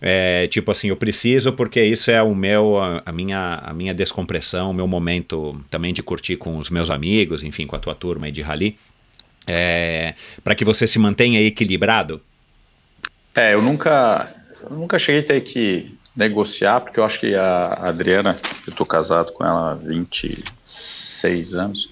É, tipo assim, eu preciso porque isso é o meu, a, a, minha, a minha descompressão, o meu momento também de curtir com os meus amigos, enfim, com a tua turma aí de rally. É, para que você se mantenha equilibrado? É, eu nunca, eu nunca cheguei a ter que negociar, porque eu acho que a Adriana, eu estou casado com ela há 26 anos,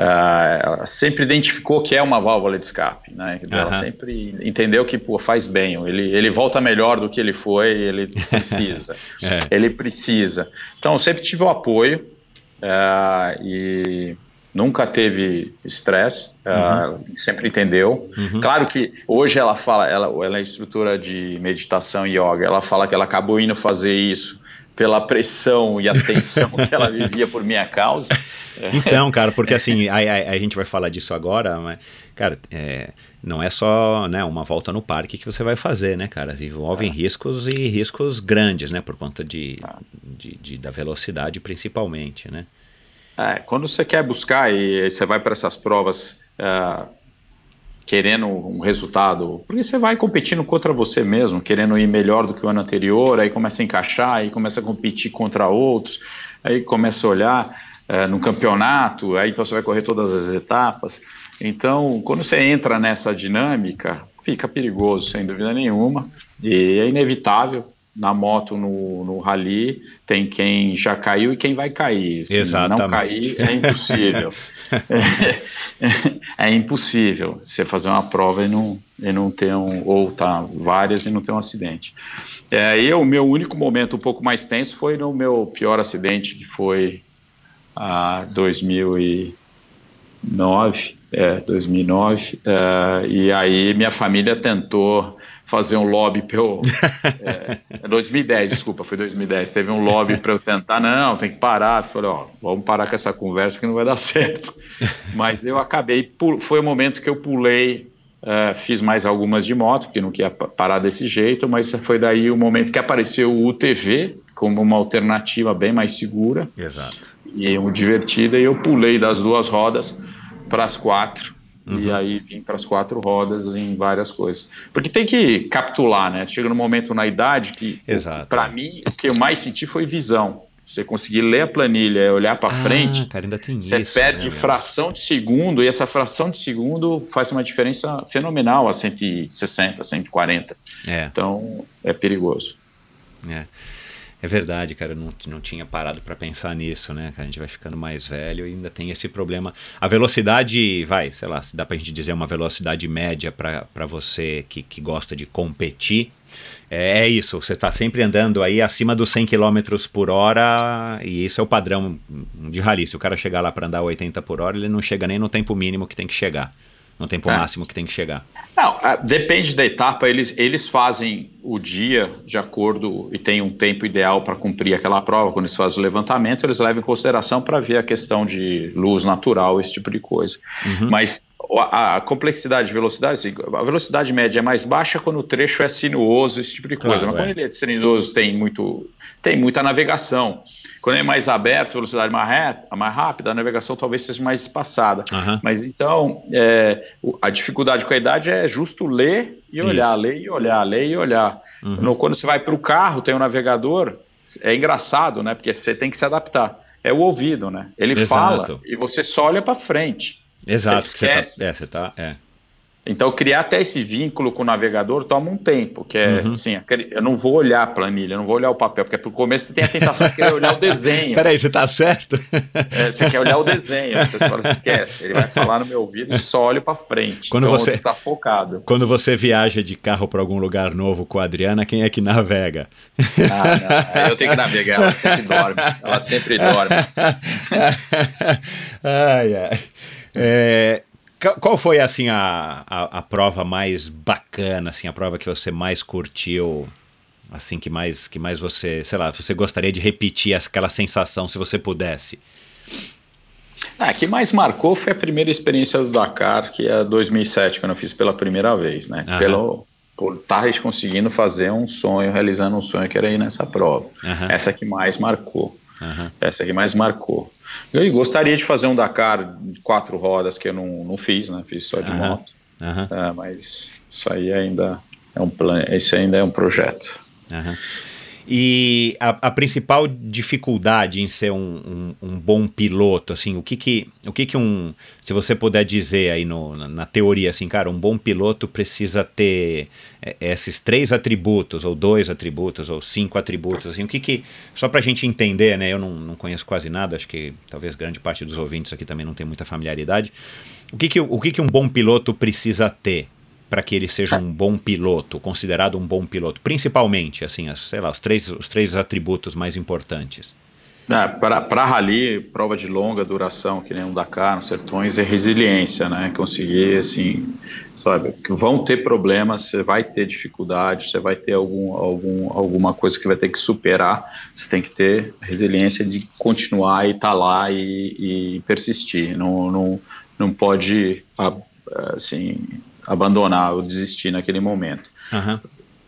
Uh, ela sempre identificou que é uma válvula de escape, né? Uhum. Ela sempre entendeu que pô, faz bem, ele, ele volta melhor do que ele foi, ele precisa, é. ele precisa. Então, sempre tive o apoio uh, e nunca teve estresse, uh, uhum. sempre entendeu. Uhum. Claro que hoje ela fala, ela, ela é instrutora de meditação e yoga, ela fala que ela acabou indo fazer isso pela pressão e a tensão que ela vivia por minha causa. Então, cara, porque assim, a, a, a, gente vai falar disso agora, mas, cara, é, não é só né, uma volta no parque que você vai fazer, né, cara? Envolvem é. riscos e riscos grandes, né, por conta de, ah. de, de, da velocidade principalmente, né? É, quando você quer buscar e você vai para essas provas uh, querendo um resultado, porque você vai competindo contra você mesmo, querendo ir melhor do que o ano anterior, aí começa a encaixar, aí começa a competir contra outros, aí começa a olhar é, no campeonato, aí então você vai correr todas as etapas. Então, quando você entra nessa dinâmica, fica perigoso, sem dúvida nenhuma, e é inevitável. Na moto, no, no rally, tem quem já caiu e quem vai cair. Se Exatamente. não cair, é impossível. é, é, impossível você fazer uma prova e não, e não ter um, ou tá várias e não ter um acidente. É, e o meu único momento um pouco mais tenso foi no meu pior acidente, que foi a 2009, é, 2009, é, e aí minha família tentou fazer um lobby para eu. É, 2010, desculpa, foi 2010. Teve um lobby para eu tentar, não, tem que parar. Eu falei, ó, vamos parar com essa conversa que não vai dar certo. Mas eu acabei, foi o momento que eu pulei, uh, fiz mais algumas de moto, porque não queria parar desse jeito, mas foi daí o momento que apareceu o UTV como uma alternativa bem mais segura. Exato. E um divertida, e eu pulei das duas rodas para as quatro Uhum. E aí vim para as quatro rodas em várias coisas. Porque tem que capitular, né? Chega num momento na idade que, para mim, o que eu mais senti foi visão. Você conseguir ler a planilha e olhar para ah, frente, cara, você isso, perde né, fração de segundo, e essa fração de segundo faz uma diferença fenomenal a 160, 140. É. Então, é perigoso. É. É verdade, cara, eu não, não tinha parado para pensar nisso, né? A gente vai ficando mais velho e ainda tem esse problema. A velocidade, vai, sei lá, se dá pra gente dizer uma velocidade média para você que, que gosta de competir, é, é isso, você está sempre andando aí acima dos 100 km por hora e isso é o padrão de rally. Se o cara chegar lá para andar 80 por hora, ele não chega nem no tempo mínimo que tem que chegar no tempo é. máximo que tem que chegar? Não, depende da etapa, eles, eles fazem o dia de acordo e tem um tempo ideal para cumprir aquela prova. Quando eles fazem o levantamento, eles levam em consideração para ver a questão de luz natural, esse tipo de coisa. Uhum. Mas a, a, complexidade de velocidade, assim, a velocidade média é mais baixa quando o trecho é sinuoso, esse tipo de coisa. Claro, Mas é. quando ele é sinuoso, tem, muito, tem muita navegação. Quando é mais aberto, velocidade mais, reta, mais rápida, a navegação talvez seja mais espaçada. Uhum. Mas então, é, a dificuldade com a idade é justo ler e olhar, Isso. ler e olhar, ler e olhar. Uhum. No, quando você vai para o carro, tem um navegador, é engraçado, né? Porque você tem que se adaptar. É o ouvido, né? Ele Exato. fala e você só olha para frente. Exato, você, esquece. você tá, é, você tá, é. Então, criar até esse vínculo com o navegador toma um tempo, que é uhum. assim, eu não vou olhar a planilha, eu não vou olhar o papel, porque pro começo você tem a tentação de querer olhar o desenho. Peraí, você tá certo? É, você quer olhar o desenho, a pessoa esquece. Ele vai falar no meu ouvido e só olha para frente. Quando então, você tá focado. Quando você viaja de carro para algum lugar novo com a Adriana, quem é que navega? Ah, não, eu tenho que navegar, ela sempre dorme. Ela sempre dorme. ai, ai. É, qual foi assim a, a, a, prova mais bacana, assim, a prova que você mais curtiu, assim que mais que mais você, sei lá, você gostaria de repetir aquela sensação se você pudesse? Ah, que mais marcou foi a primeira experiência do Dakar, que é 2007, quando eu fiz pela primeira vez, né? Pelo por estar conseguindo fazer um sonho, realizando um sonho que era ir nessa prova. Aham. Essa que mais marcou. Aham. Essa que mais marcou. Eu gostaria de fazer um Dakar de quatro rodas, que eu não, não fiz, né? Fiz só de moto. É, mas isso aí ainda é um plano, isso ainda é um projeto. E a, a, principal dificuldade em ser um, um, um, bom piloto, assim, o que que, o que que um, se você puder dizer aí no, na, na, teoria, assim, cara, um bom piloto precisa ter é, esses três atributos, ou dois atributos, ou cinco atributos, assim, o que que, só pra gente entender, né, eu não, não conheço quase nada, acho que talvez grande parte dos ouvintes aqui também não tem muita familiaridade, o que que, o que, que um bom piloto precisa ter? Para que ele seja um bom piloto, considerado um bom piloto? Principalmente, assim, as, sei lá, os três, os três atributos mais importantes. É, para rally, prova de longa duração, que nem um Dakar, nos Sertões, é resiliência, né? Conseguir, assim, sabe, que vão ter problemas, você vai ter dificuldade, você vai ter algum, algum, alguma coisa que vai ter que superar, você tem que ter resiliência de continuar e estar tá lá e, e persistir, não, não, não pode, assim, abandonar ou desistir naquele momento. Uhum.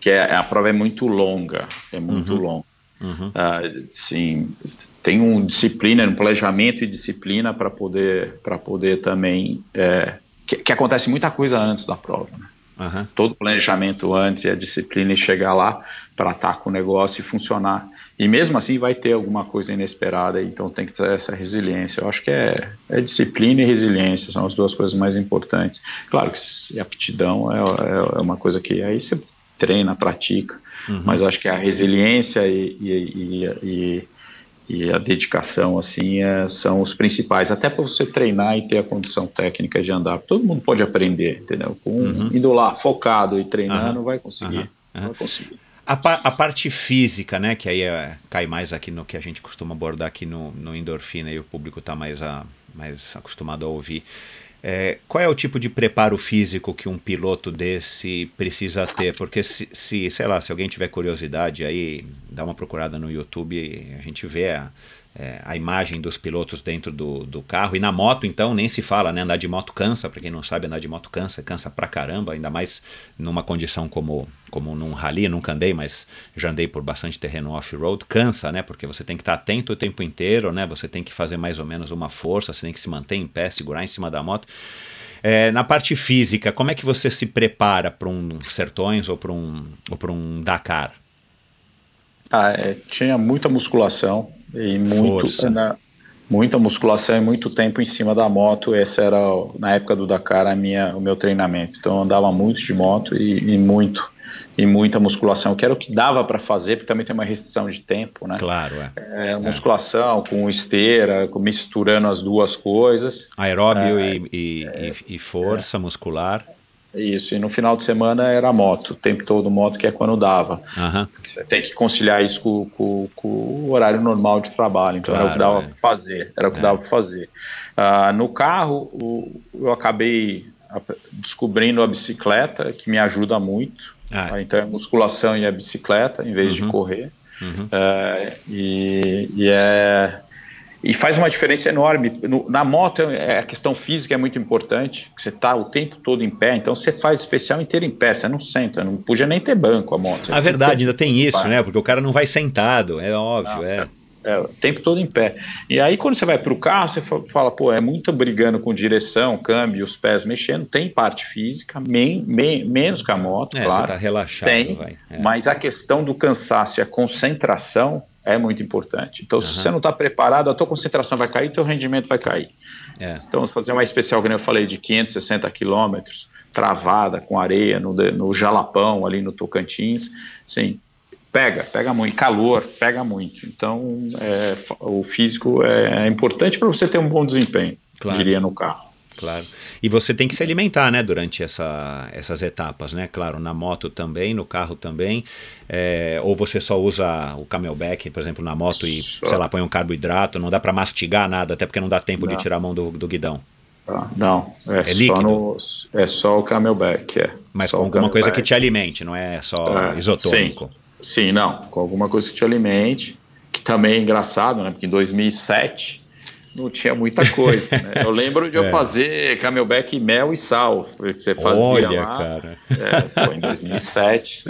Que é, a prova é muito longa, é muito uhum. longa. Uhum. Uh, sim, tem um disciplina, um planejamento e disciplina para poder para poder também é, que, que acontece muita coisa antes da prova. Né? Uhum. Todo planejamento antes e a disciplina e chegar lá para estar com o negócio e funcionar. E mesmo assim vai ter alguma coisa inesperada, então tem que ter essa resiliência. Eu acho que é, é disciplina e resiliência, são as duas coisas mais importantes. Claro que aptidão é, é, é uma coisa que aí você treina, pratica, uhum. mas eu acho que a resiliência e, e, e, e a dedicação assim é, são os principais até para você treinar e ter a condição técnica de andar todo mundo pode aprender entendeu Com, uhum. indo lá focado e treinando uhum. vai conseguir vai conseguir a, pa a, parte física, né, que aí é, cai mais aqui no que a gente costuma abordar aqui no, no endorfina e o público está mais, a, mais acostumado a ouvir. É, qual é o tipo de preparo físico que um piloto desse precisa ter? Porque se, se, sei lá, se alguém tiver curiosidade aí, dá uma procurada no YouTube, a gente vê a, é, a imagem dos pilotos dentro do, do carro. E na moto, então, nem se fala, né? Andar de moto cansa, para quem não sabe, andar de moto cansa, cansa pra caramba, ainda mais numa condição como, como num rally, nunca andei, mas já andei por bastante terreno off-road, cansa, né? Porque você tem que estar atento o tempo inteiro, né? Você tem que fazer mais ou menos uma força, você tem que se manter em pé, segurar em cima da moto. É, na parte física, como é que você se prepara para um Sertões ou para um, ou um Dakar? Ah, é, tinha muita musculação, e muito, na, muita musculação e muito tempo em cima da moto. Esse era, na época do Dakar, a minha, o meu treinamento. Então eu andava muito de moto e, e muito e muita musculação, que era o que dava para fazer, porque também tem uma restrição de tempo, né? Claro, é. é musculação é. com esteira, com, misturando as duas coisas. Aeróbio é, e, e, é, e, força muscular. Isso, e no final de semana era moto, o tempo todo moto, que é quando dava. Uhum. Você tem que conciliar isso com, com, com, o horário normal de trabalho, então claro, era o que dava é. para fazer, era o que é. dava para fazer. Uh, no carro, o, eu acabei descobrindo a bicicleta, que me ajuda muito. Ah. Então é musculação e a bicicleta, em vez uhum. de correr. Uhum. Uh, e, e é e faz uma diferença enorme. No, na moto, é, a questão física é muito importante. Você está o tempo todo em pé, então você faz especial inteiro em pé, você não senta, não podia nem ter banco a moto. A verdade, ainda tem isso, né? Porque o cara não vai sentado, é óbvio, não, é. É, o tempo todo em pé. E aí, quando você vai para o carro, você fala, pô, é muito brigando com direção, câmbio, os pés mexendo, tem parte física, men, men, menos que a moto, é, claro. Você tá relaxado, tem, vai. É. Mas a questão do cansaço e a concentração é muito importante. Então, uhum. se você não está preparado, a tua concentração vai cair, teu rendimento vai cair. É. Então, fazer uma especial, como eu falei, de 560 quilômetros, travada, com areia, no, no Jalapão, ali no Tocantins, sim, pega, pega muito. Calor, pega muito. Então, é, o físico é importante para você ter um bom desempenho, claro. diria, no carro. Claro. E você tem que se alimentar, né, durante essa, essas etapas, né? Claro, na moto também, no carro também. É, ou você só usa o camelback, por exemplo, na moto e, só. sei lá, põe um carboidrato, não dá para mastigar nada, até porque não dá tempo não. de tirar a mão do, do guidão. Ah, não, é, é só no, é só o camelback, é. Mas com alguma coisa que te alimente, não é só é, isotônico. Sim, sim, não, com alguma coisa que te alimente, que também é engraçado, né, porque em 2007 não tinha muita coisa. Né? Eu lembro de é. eu fazer camelback mel e sal. Você fazia Olha, lá. cara. É, foi em 2007,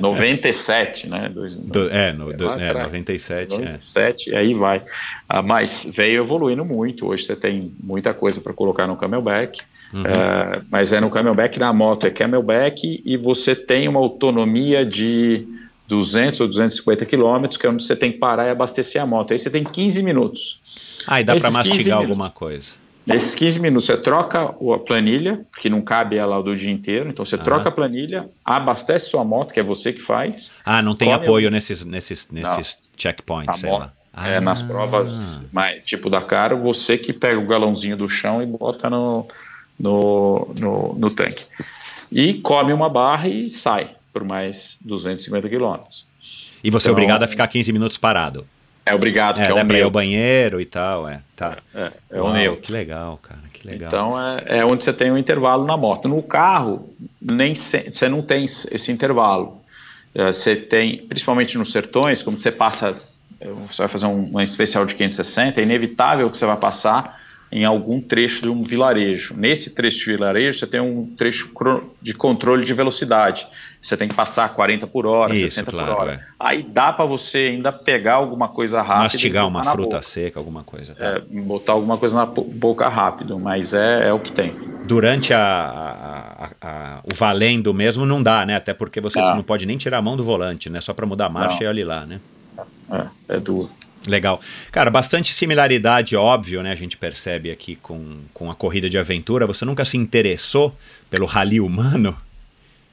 97, né? Dois, do, é, no, do, é, 97. 97, é. aí vai. Ah, mas veio evoluindo muito. Hoje você tem muita coisa para colocar no camelback. Uhum. É, mas é no camelback, na moto é camelback e você tem uma autonomia de 200 ou 250 quilômetros, que é onde você tem que parar e abastecer a moto. Aí você tem 15 minutos. Ah, e dá para mastigar alguma coisa. Nesses 15 minutos, você troca a planilha, que não cabe ela do dia inteiro, então você troca a planilha, abastece sua moto, que é você que faz. Ah, não tem apoio nesses, nesses, nesses checkpoints, sei lá. É, nas ah. provas, mais, tipo da cara, você que pega o galãozinho do chão e bota no, no, no, no tanque. E come uma barra e sai por mais 250 quilômetros. E você então, é obrigado a ficar 15 minutos parado. É obrigado, é, que é o meu. ir ao banheiro e tal, é. Tá. É, é Uau, o meu. Que legal, cara, que legal. Então é, é onde você tem um intervalo na moto. No carro, nem você não tem esse intervalo. É, você tem, principalmente nos sertões, como você passa, você vai fazer um, um especial de 560, é inevitável que você vai passar em algum trecho de um vilarejo. Nesse trecho de vilarejo, você tem um trecho de controle de velocidade. Você tem que passar 40 por hora, Isso, 60 claro, por hora. É. Aí dá para você ainda pegar alguma coisa rápida. Mastigar uma fruta boca. seca, alguma coisa. Tá? É, botar alguma coisa na boca rápido, mas é, é o que tem. Durante a, a, a, o valendo mesmo não dá, né? Até porque você não pode nem tirar a mão do volante, né? Só para mudar a marcha não. e ali lá, né? É, é duro. Legal. Cara, bastante similaridade, óbvio, né? A gente percebe aqui com, com a corrida de aventura. Você nunca se interessou pelo rally humano?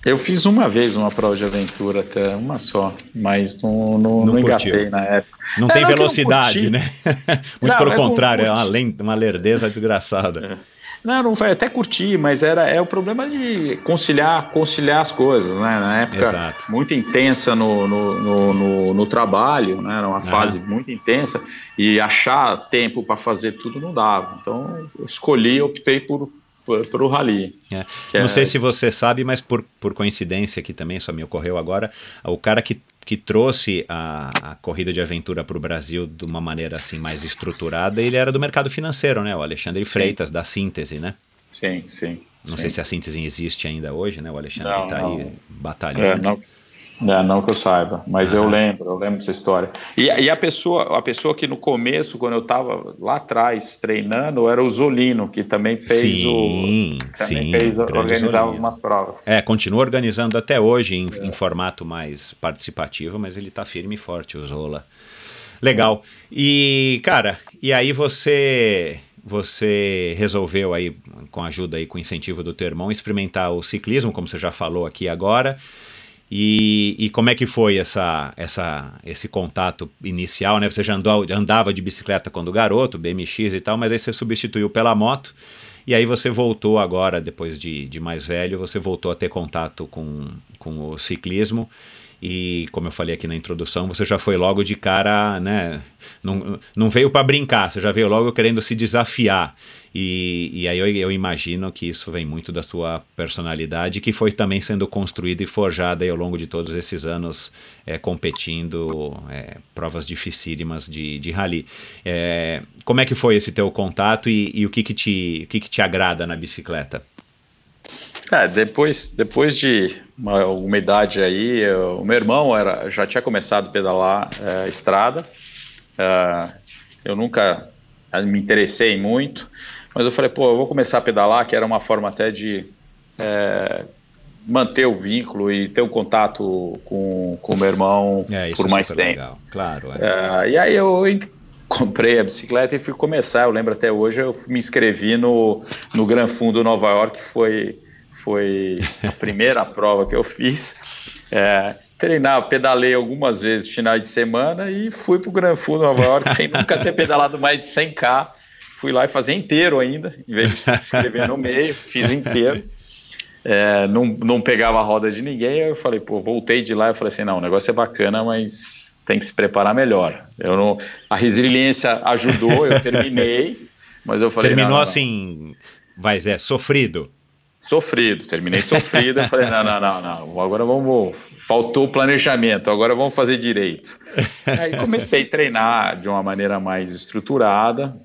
Eu fiz uma vez uma prova de aventura, até uma só, mas não, não, não, não engatei na época. Não é, tem velocidade, não né? Muito não, pelo contrário, é uma, uma lerdeza desgraçada. É. Não, não foi até curtir, mas era é o problema de conciliar, conciliar as coisas, né? Na época Exato. muito intensa no, no, no, no, no trabalho, né? Era uma fase muito intensa e achar tempo para fazer tudo não dava. Então eu escolhi, optei por para o rally. É. Não é... sei se você sabe, mas por, por coincidência que também só me ocorreu agora, o cara que que trouxe a, a corrida de aventura para o Brasil de uma maneira assim mais estruturada, ele era do mercado financeiro, né? O Alexandre Freitas, sim. da Síntese, né? Sim, sim. Não sim. sei se a Síntese existe ainda hoje, né? O Alexandre está aí batalhando. É, não, é, não que eu saiba, mas eu lembro, eu lembro dessa história. E, e, a pessoa, a pessoa que no começo, quando eu estava lá atrás treinando, era o Zolino, que também fez sim, o. Também sim, fez organizar algumas provas. É, continua organizando até hoje em, é. em formato mais participativo, mas ele está firme e forte, o Zola. Legal. E, cara, e aí você você resolveu aí, com a ajuda e com o incentivo do teu irmão, experimentar o ciclismo, como você já falou aqui agora. E, e, como é que foi essa, essa, esse contato inicial, né? Você já andou, andava de bicicleta quando garoto, BMX e tal, mas aí você substituiu pela moto. E aí você voltou agora, depois de, de mais velho, você voltou a ter contato com, com o ciclismo. E como eu falei aqui na introdução, você já foi logo de cara, né? Não, não veio para brincar, você já veio logo querendo se desafiar. E, e aí eu, eu, imagino que isso vem muito da sua personalidade, que foi também sendo construída e forjada ao longo de todos esses anos é, competindo é, provas dificílimas de, de rally. É, como é que foi esse teu contato e, e o, que, que, te, o que, que te agrada na bicicleta? É, depois, depois de uma, alguma idade aí, eu, o meu irmão era, já tinha começado a pedalar é, estrada. É, eu nunca me interessei muito. Mas eu falei, pô, eu vou começar a pedalar, que era uma forma até de é, manter o vínculo e ter o um contato com o meu irmão é, por é mais tempo. Legal. Claro. É. é. e aí eu comprei a bicicleta e fui começar. Eu lembro até hoje, eu me inscrevi no, no Gran Fundo Nova York, foi, foi a primeira prova que eu fiz. É, treinar, pedalei algumas vezes no final de semana e fui para o Gran Fundo Nova York sem nunca ter pedalado mais de 100k fui lá e fazer inteiro ainda, em vez de se inscrever no meio, fiz inteiro. É, não, não pegava a roda de ninguém, eu falei, pô, voltei de lá e falei assim, não, o negócio é bacana, mas tem que se preparar melhor. Eu não, a resiliência ajudou, eu terminei, mas eu falei, terminou não, não, assim, vai Zé, sofrido. Sofrido, terminei sofrido, eu falei, não, não, não, não, agora vamos, faltou o planejamento, agora vamos fazer direito. Aí comecei a treinar de uma maneira mais estruturada,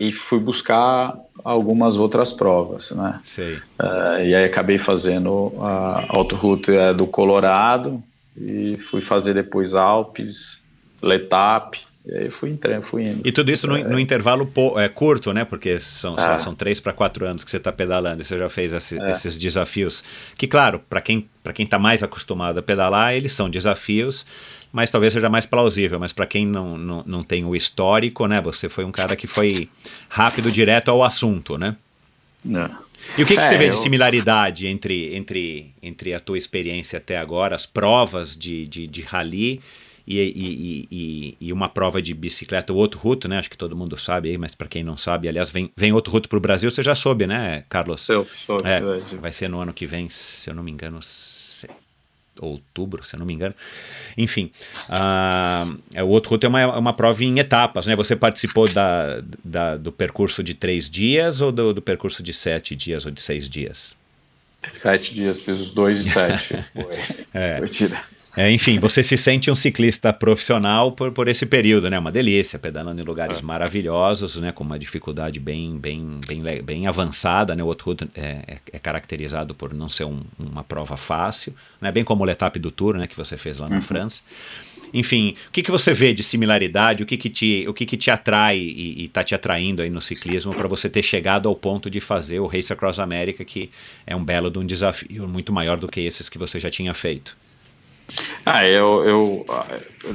e fui buscar algumas outras provas, né? Sei. Uh, e aí acabei fazendo a autoroute uh, do Colorado e fui fazer depois Alpes, Letap, e aí fui entrando, fui indo. E tudo isso no, no intervalo é, curto, né? Porque são, é. são três para quatro anos que você está pedalando e você já fez esse, é. esses desafios. Que, claro, para quem está mais acostumado a pedalar, eles são desafios mas talvez seja mais plausível. Mas para quem não, não, não tem o histórico, né? Você foi um cara que foi rápido, direto ao assunto, né? Não. E o que, que é, você vê de similaridade entre, entre, entre a tua experiência até agora, as provas de, de, de rally e, e, e, e, uma prova de bicicleta, o outro ruto, né? Acho que todo mundo sabe aí, mas para quem não sabe, aliás, vem, vem outro ruto para o Brasil, você já soube, né, Carlos? Eu soube. É, vai ser no ano que vem, se eu não me engano, outubro, se eu não me engano. Enfim, uh, o outro route é uma, é uma prova em etapas, né? Você participou da, da do percurso de três dias ou do, do, percurso de sete dias ou de seis dias? Sete dias, fiz os dois e sete. Foi, é. Foi É, enfim, você se sente um ciclista profissional por, por esse período, né? Uma delícia, pedalando em lugares É. maravilhosos, né? Com uma dificuldade bem, bem, bem, bem avançada, né? O outro é, é- é caracterizado por não ser um- uma prova fácil, né? Bem como o Letap do Tour, né? Que você fez lá na França. Enfim, o que, que você vê de similaridade? O que, que, te, o que, que te atrai e está te atraindo aí no ciclismo para você ter chegado ao ponto de fazer o Race Across America, que é um belo de um desafio muito maior do que esses que você já tinha feito? Ah, eu, eu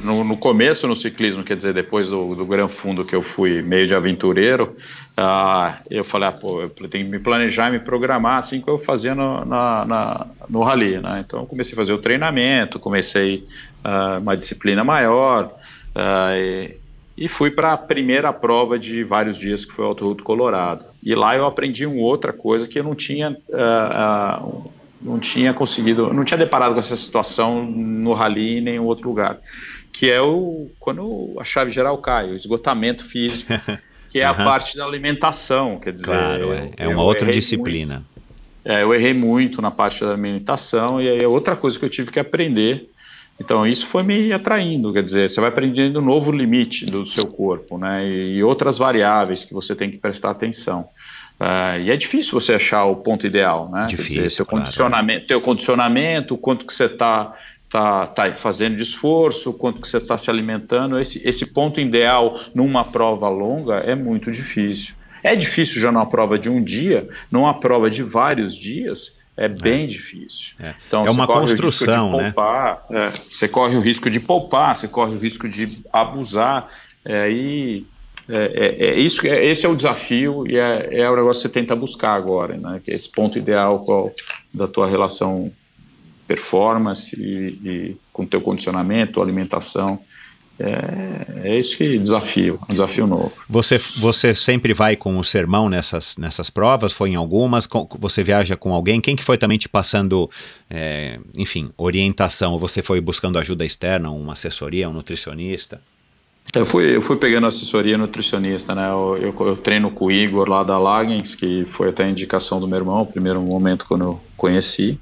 no, no começo no ciclismo, quer dizer, depois do, do Gran Fundo que eu fui meio de aventureiro, ah, eu falei, ah, pô, eu tenho que me planejar me programar assim que eu fazia no, na, na- no rally, né? Então eu comecei a fazer o treinamento, comecei ah, uma disciplina maior ah, e, e fui para a primeira prova de vários dias que foi o Alto do Colorado. E lá eu aprendi uma outra coisa que eu não tinha ah, ah, não tinha conseguido, não tinha deparado com essa situação no rally em nenhum outro lugar, que é o quando a chave geral cai, o esgotamento físico, que é a Aham. parte da alimentação, quer dizer, Claro, é, é eu uma outra disciplina. muito- é, eu errei muito na parte da alimentação e aí é outra coisa que eu tive que aprender. Então isso foi me atraindo, quer dizer, você vai aprendendo um novo limite do seu corpo, né, e outras variáveis que você tem que prestar atenção. Ah, e é difícil você achar o ponto ideal, né? Difícil, dizer, seu claro. condicionamento, teu condicionamento, o quanto que você está tá, tá fazendo de esforço, o quanto que você está se alimentando, esse, esse ponto ideal numa prova longa é muito difícil. É difícil já numa prova de um dia, numa prova de vários dias, é bem difícil. É. Então, É uma construção, né? poupar, é, você corre o risco de poupar, você corre o risco de abusar, é, e é, é- é isso, é- esse é o desafio e é, é o negócio que você tenta buscar agora, né? Que é esse ponto ideal qual, da tua relação performance e, e com teu condicionamento, alimentação. É, é isso que desafio, um desafio novo. Você, você sempre vai com o sermão nessas, nessas provas? Foi em algumas? Com- você viaja com alguém? Quem que foi também te passando, é, enfim, orientação? Você foi buscando ajuda externa, uma assessoria, um nutricionista? Eu fui, eu fui pegando assessoria nutricionista, né? Eu, eu, eu treino com o Igor lá da Lagens, que foi até a indicação do meu irmão, o primeiro momento quando eu conheci.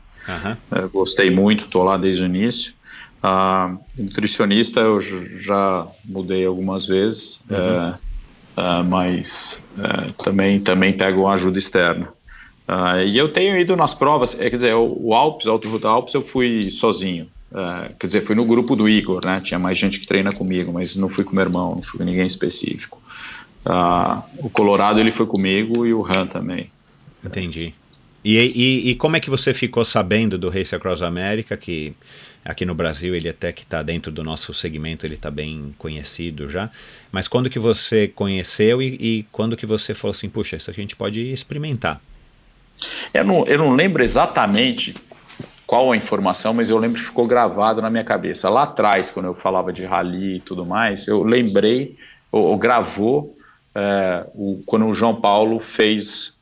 É, gostei muito, estou lá desde o início. Ah, nutricionista eu já mudei algumas vezes, é, é, mas é, também, também pego ajuda externa. Ah, e eu tenho ido nas provas, é, quer dizer, o, o Alpes, Alto Rio da Alpes, eu fui sozinho. É, quer dizer, fui no grupo do Igor, né? Tinha mais gente que treina comigo, mas não fui com meu irmão, não fui com ninguém específico. Ah, o Colorado ele foi comigo e o Han também. Entendi. E, e, e como é que você ficou sabendo do Race Across America, que aqui no Brasil ele até que está dentro do nosso segmento, ele está bem conhecido já, mas quando que você conheceu e, e quando que você falou assim, puxa, isso a gente pode experimentar? Eu não, eu não lembro exatamente qual a informação, mas eu lembro que ficou gravado na minha cabeça. Lá atrás, quando eu falava de rally e tudo mais, eu lembrei, ou, ou gravou, é, o, quando o João Paulo fez,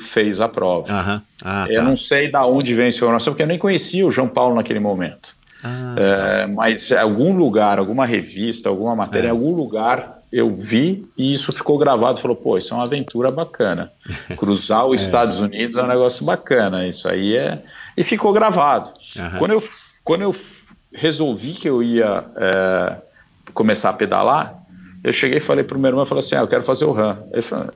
fez a prova. Aham. Ah, eu tá. não sei da onde vem essa informação, porque eu nem conhecia o João Paulo naquele momento. Ah, É, mas algum lugar, alguma revista, alguma matéria, É. em algum lugar eu vi e isso ficou gravado. Falou, pô, isso é uma aventura bacana. Cruzar os Estados Unidos é um negócio bacana. Isso aí é. E ficou gravado. Aham. Quando, eu, quando eu resolvi que eu ia é, começar a pedalar, eu cheguei e falei pro meu irmão, falei assim, ah, eu quero fazer o RAM. Ele, falou,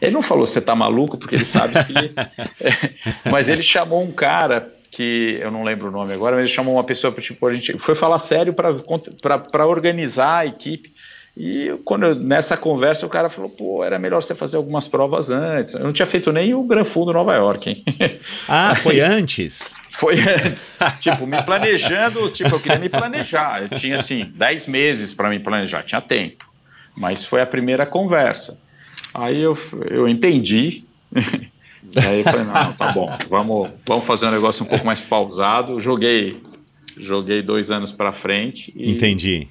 ele não falou, você tá maluco, porque ele sabe que... mas ele chamou um cara que, eu não lembro o nome agora, mas ele chamou uma pessoa para, tipo, a gente foi falar sério para organizar a equipe. E quando eu, nessa conversa o cara falou, pô, era melhor você fazer algumas provas antes. Eu não tinha feito nem o Gran Fundo Nova York, hein? Ah, foi antes? Foi antes. tipo, me planejando, tipo, eu queria me planejar. Eu tinha, assim, 10 meses para me planejar, tinha tempo. Mas foi a primeira conversa. Aí eu, eu entendi. Aí eu falei, não, tá bom, vamos, vamos fazer um negócio um pouco mais pausado. Joguei, joguei dois anos para frente. E, Entendi.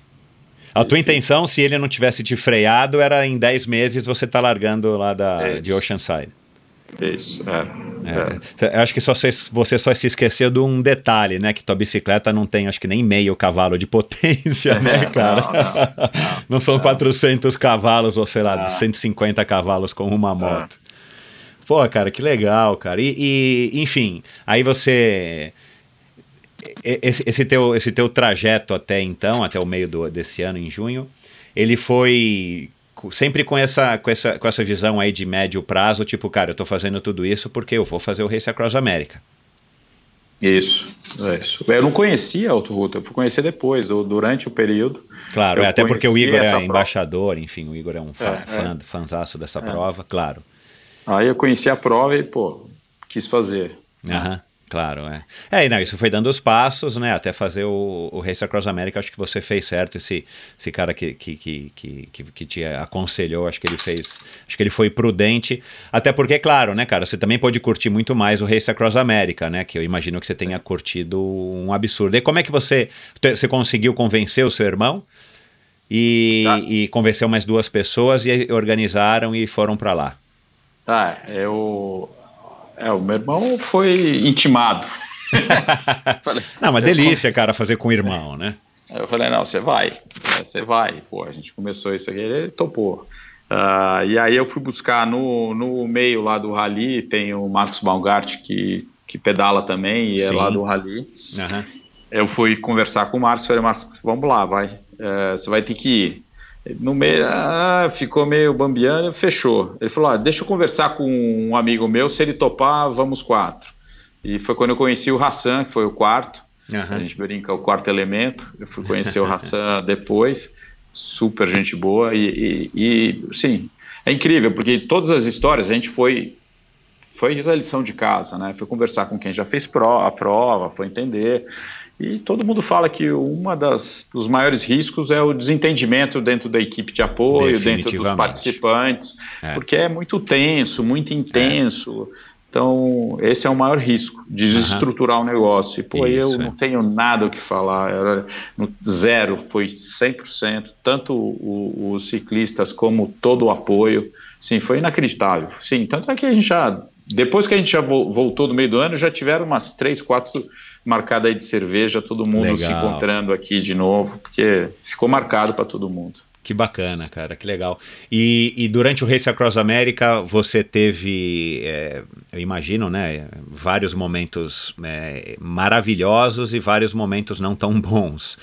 A tua intenção, se ele não tivesse te freado, era em 10 meses você tá largando lá da, Isso. de Oceanside. Isso, é. é. É, eu acho que só se- você só se esqueceu de um detalhe, né? Que tua bicicleta não tem, acho que nem meio cavalo de potência, né, Não, cara? não, não, Não são 400 cavalos ou sei lá, Não. 150 cavalos com uma moto. Pô, cara, que legal, cara. E, e, enfim, aí você. Esse, esse, teu, esse teu trajeto até então, até o meio do, desse ano, em junho, ele foi sempre com essa, com, essa, com essa visão aí de médio prazo, tipo, cara, eu tô fazendo tudo isso porque eu vou fazer o Race Across America. Isso, isso. Eu não conhecia a Autoruta, eu fui conhecer depois, durante o período. Claro, é, até porque o Igor é embaixador, enfim, o Igor é um fã, é, fã, é. fanzaço dessa é. prova, claro. Aí eu conheci a prova e, pô, quis fazer. Aham. Claro, é. É, não, isso foi dando os passos, né? Até fazer o, o Race Across America, acho que você fez certo. Esse, esse cara que, que, que, que, que te aconselhou, acho que ele fez. Acho que ele foi prudente. Até porque, claro, né, cara, você também pode curtir muito mais o Race Across America, né? Que eu imagino que você tenha curtido um absurdo. E como é que você, você conseguiu convencer o seu irmão? E, tá. e convenceu mais duas pessoas e organizaram e foram para lá. Tá, eu é, o meu irmão foi intimado. falei, não, uma delícia, cara, fazer com o irmão, né? Eu falei, não, você vai, você vai. Pô, a gente começou isso aqui, ele topou. Uh, e aí eu fui buscar no, no meio lá do rally, tem o Marcos Baumgart que, que pedala também e é Sim. é lá do rally. Uhum. Eu fui conversar com o Marcos, falei, Marcos, vamos lá, vai, uh, você vai ter que ir. No meio, ah, ficou meio bambiando, fechou. Ele falou: ah, deixa eu conversar com um amigo meu, se ele topar, vamos quatro. E foi quando eu conheci o Hassan, que foi o quarto. Uhum. A gente brinca, o quarto elemento. Eu fui conhecer o Hassan depois, super gente boa. E, e, e, sim, é incrível, porque todas as histórias a gente foi. Foi a lição de casa, né? Foi conversar com quem já fez pro, a prova, foi entender. E todo mundo fala que uma das dos maiores riscos é o desentendimento dentro da equipe de apoio, dentro dos participantes, é. porque é muito tenso, muito intenso. É. Então, esse é o maior risco de desestruturar uhum. o negócio. E, pô, Isso, eu é. não tenho nada o que falar. Era no zero, foi 100%, tanto os ciclistas como todo o apoio. Sim, foi inacreditável. Sim, tanto é que a gente já, depois que a gente já voltou do meio do ano, já tiveram umas três, quatro marcada aí de cerveja, todo mundo legal. se encontrando aqui de novo, porque ficou marcado para todo mundo. Que bacana, cara, que legal. E, e, durante o Race Across America você teve, é, eu imagino, né, vários momentos é, maravilhosos e vários momentos não tão bons.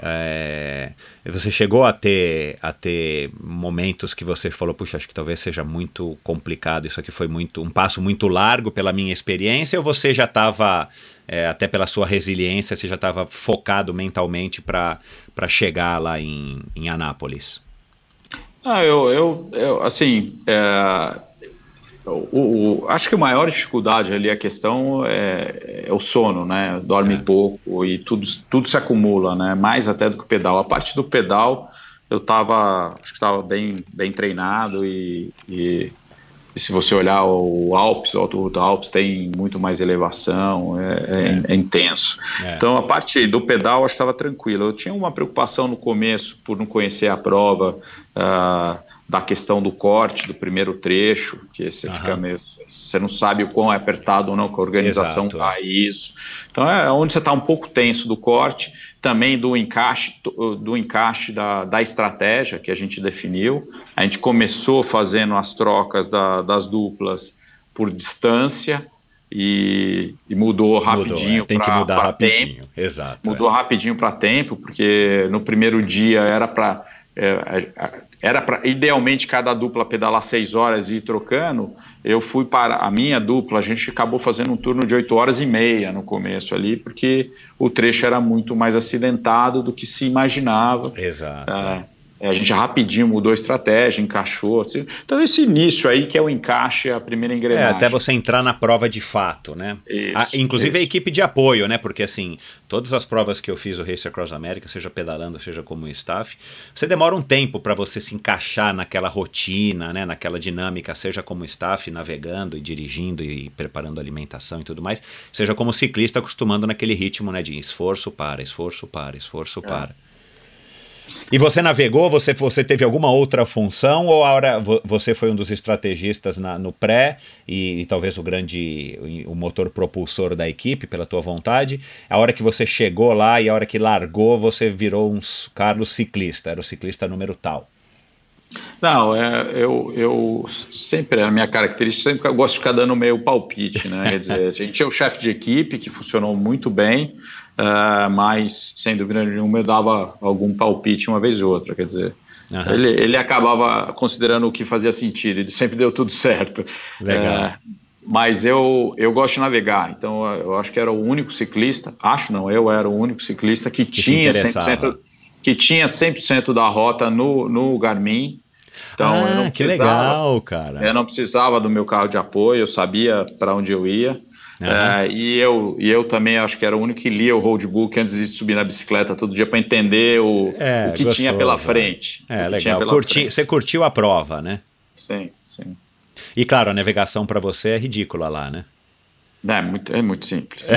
É, você chegou a ter, a ter momentos que você falou, puxa, acho que talvez seja muito complicado, isso aqui foi muito um passo muito largo pela minha experiência, ou você já estava é, até pela sua resiliência, você já estava focado mentalmente para chegar lá em, em Anápolis? Ah, eu, eu, eu assim, é, o, o, acho que a maior dificuldade ali, a questão é, é o sono, né? Dorme é. pouco e tudo, tudo se acumula, né? Mais até do que o pedal. A parte do pedal, eu estava, acho que estava bem, bem treinado e, e e se você olhar o Alpes, o Alto Alpes tem muito mais elevação, é, é, é intenso. É. Então a parte do pedal eu estava tranquilo. Eu tinha uma preocupação no começo por não conhecer a prova. Uh, da questão do corte do primeiro trecho, que você uhum. fica meio, você não sabe o quão é apertado ou não que a organização Exato. tá isso. Então é onde você está um pouco tenso do corte, também do encaixe do encaixe da, da estratégia que a gente definiu. A gente começou fazendo as trocas da, das duplas por distância e, e mudou rapidinho. Mudou, é. Tem que mudar rapidinho. Tempo. Exato. Mudou é. rapidinho para tempo, porque no primeiro dia era para é, era para idealmente cada dupla pedalar seis horas e ir trocando. Eu fui para a minha dupla, a gente acabou fazendo um turno de oito horas e meia no começo ali, porque o trecho era muito mais acidentado do que se imaginava. Exato. É, a gente rapidinho mudou a estratégia, encaixou. Assim. Então, esse início aí, que é o encaixe, é a primeira engrenagem. É, até você entrar na prova de fato, né? Isso, a, inclusive isso. a equipe de apoio, né? Porque, assim, todas as provas que eu fiz o Race Across America, seja pedalando, seja como staff, você demora um tempo para você se encaixar naquela rotina, né? Naquela dinâmica, seja como staff, navegando e dirigindo e preparando alimentação e tudo mais, seja como ciclista, acostumando naquele ritmo, né? De esforço para, esforço para, esforço é. para. E você navegou? Você, você teve alguma outra função ou a hora você foi um dos estrategistas na, no pré e, e, talvez o grande o motor propulsor da equipe pela tua vontade? A hora que você chegou lá e a hora que largou você virou um Carlos ciclista, era o ciclista número tal. Não, é, eu, eu sempre, a minha característica, sempre eu gosto de ficar dando meio palpite, né? Quer dizer, a gente é o chefe de equipe que funcionou muito bem, uh, mas sem dúvida nenhuma eu dava algum palpite uma vez ou outra, quer dizer. Uhum. Ele, ele acabava considerando o que fazia sentido, ele sempre deu tudo certo. Legal. Uh, mas eu, eu gosto de navegar, então eu acho que era o único ciclista, acho não, eu era o único ciclista que, que tinha 100%, que tinha 100% da rota no, no Garmin. Então ah, eu não que legal, cara. Eu não precisava do meu carro de apoio, eu sabia para onde eu ia. Uhum. É, e, eu, e eu também acho que era o único que lia o roadbook antes de subir na bicicleta todo dia para entender o, é, o que gostoso, tinha pela frente. É, legal. Curti, frente. Você curtiu a prova, né? Sim, sim. E claro, a navegação para você é ridícula lá, né? É muito, é muito simples.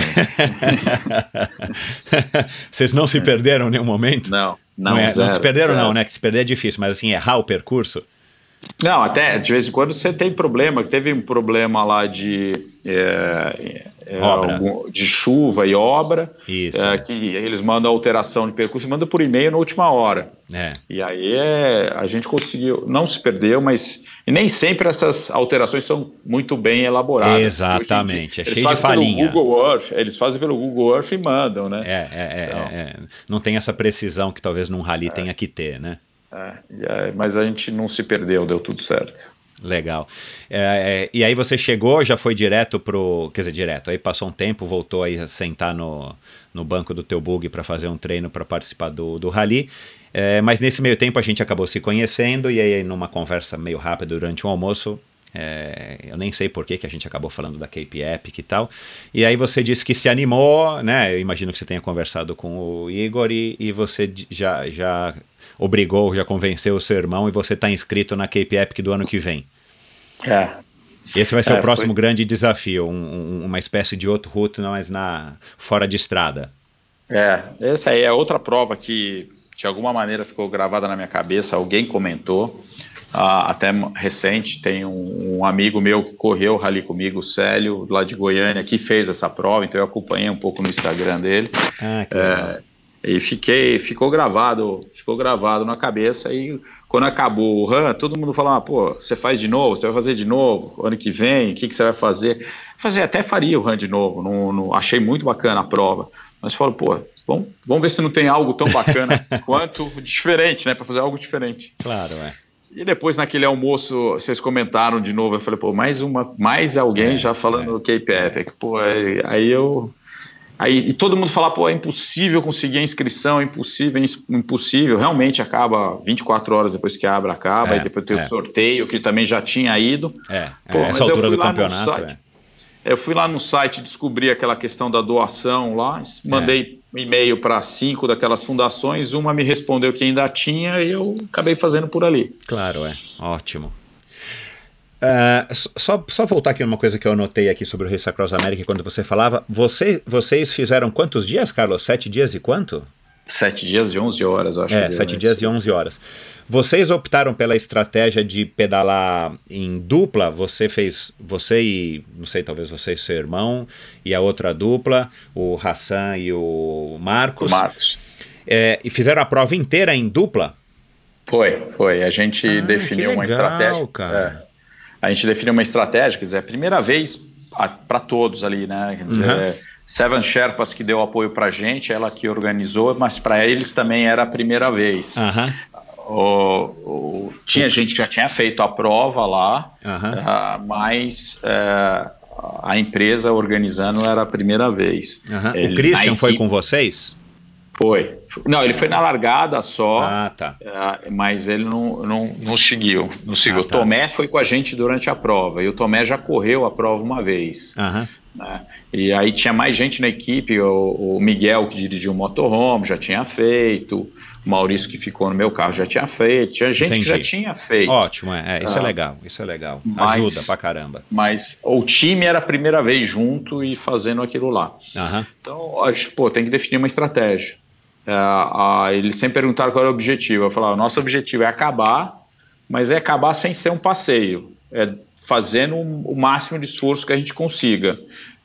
Vocês não se perderam em nenhum momento? Não, não, não, é, zero, não se perderam, zero. não, né? Que se perder é difícil, mas assim, errar o percurso. Não, até de vez em quando você tem problema. Teve um problema lá de, é, é, algum, de chuva e obra. Isso. É, que eles mandam alteração de percurso e mandam por e-mail na última hora. É. E aí é, a gente conseguiu, não se perdeu, mas nem sempre essas alterações são muito bem elaboradas. Exatamente, é cheio de falinha. Pelo Google Earth, eles fazem pelo Google Earth e mandam, né? É, é, então, é, não tem essa precisão que talvez num rally tenha que ter, né? É, mas a gente não se perdeu, deu tudo certo. Legal. É, é, e aí você chegou, já foi direto pro. Quer dizer, direto. Aí passou um tempo, voltou aí a sentar no, no banco do teu bug para fazer um treino para participar do, do rally. É, mas nesse meio tempo a gente acabou se conhecendo e aí numa conversa meio rápida durante um almoço, é, eu nem sei por que, que a gente acabou falando da Cape Epic e tal. E aí você disse que se animou, né? Eu imagino que você tenha conversado com o Igor e, e você já, já obrigou, já convenceu o seu irmão e você está inscrito na Cape Epic do ano que vem. É. Esse vai ser é, o próximo foi... grande desafio, um, um, uma espécie de outro route, mas na fora de estrada. É, essa aí é outra prova que de alguma maneira ficou gravada na minha cabeça, alguém comentou, uh, até recente, tem um, um, amigo meu que correu o rally comigo, o Célio, lá de Goiânia, que fez essa prova, então eu acompanhei um pouco no Instagram dele. Ah, que é, e fiquei, ficou gravado, ficou gravado na cabeça e quando acabou o run, todo mundo falava, ah, pô, você faz de novo, você vai fazer de novo, ano que vem, o que, que você vai fazer? Fazer, até faria o run de novo, não, não achei muito bacana a prova, mas falou, pô, vamos, vamos ver se não tem algo tão bacana quanto diferente, né, para fazer algo diferente. Claro, é. E depois naquele almoço, vocês comentaram de novo, eu falei, pô, mais uma, mais alguém é, já falando é. do K-Pep, pô, aí, aí eu Aí e todo mundo fala, pô, é impossível conseguir a inscrição, é impossível, é impossível. Realmente acaba 24 horas depois que abre, acaba, é, e depois tem é. o sorteio, que também já tinha ido. É, pô, é, essa altura do campeonato. Site, é. Eu fui lá no site descobri aquela questão da doação lá, mandei um e-mail para cinco daquelas fundações, uma me respondeu que ainda tinha e eu acabei fazendo por ali. Claro, é. Ótimo. Uh, só, só voltar aqui numa coisa que eu anotei aqui sobre o Race Across America quando você falava. Você, vocês fizeram quantos dias, Carlos? Sete dias e quanto? Sete dias e onze horas, eu acho. É, sete né? dias e onze horas. Vocês optaram pela estratégia de pedalar em dupla? Você fez, você e, não sei, talvez você e seu irmão, e a outra dupla, o Hassan e o Marcos. O Marcos. É, e fizeram a prova inteira em dupla? Foi, foi. A gente ah, definiu legal, uma estratégia. Cara. É a gente definiu uma estratégia, quer dizer, é a primeira vez para todos ali, né? Quer dizer, uhum. Seven Sherpas que deu apoio para a gente, ela que organizou, mas para eles também era a primeira vez. Uhum. O, o, tinha gente que já tinha feito a prova lá, uhum. uh, mas uh, a empresa organizando era a primeira vez. Ele, o Christian foi com vocês? Foi. Não, ele foi na largada só. Ah, tá. É, mas ele não, não, não seguiu. Não seguiu. Ah, tá. O Tomé foi com a gente durante a prova. E o Tomé já correu a prova uma vez. Né? E aí tinha mais gente na equipe. O, o, Miguel, que dirigiu o motorhome, já tinha feito. O Maurício, que ficou no meu carro, já tinha feito. Tinha gente Entendi. que já tinha feito. Ótimo, é, é isso é ah, é legal. Isso é legal. Mas, Ajuda pra caramba. Mas o time era a primeira vez junto e fazendo aquilo lá. Uhum. Então, acho, pô, tem que definir uma estratégia. É, eles sempre perguntaram qual era o objetivo. Eu falava, o nosso objetivo é acabar, mas é acabar sem ser um passeio. É fazendo o máximo de esforço que a gente consiga.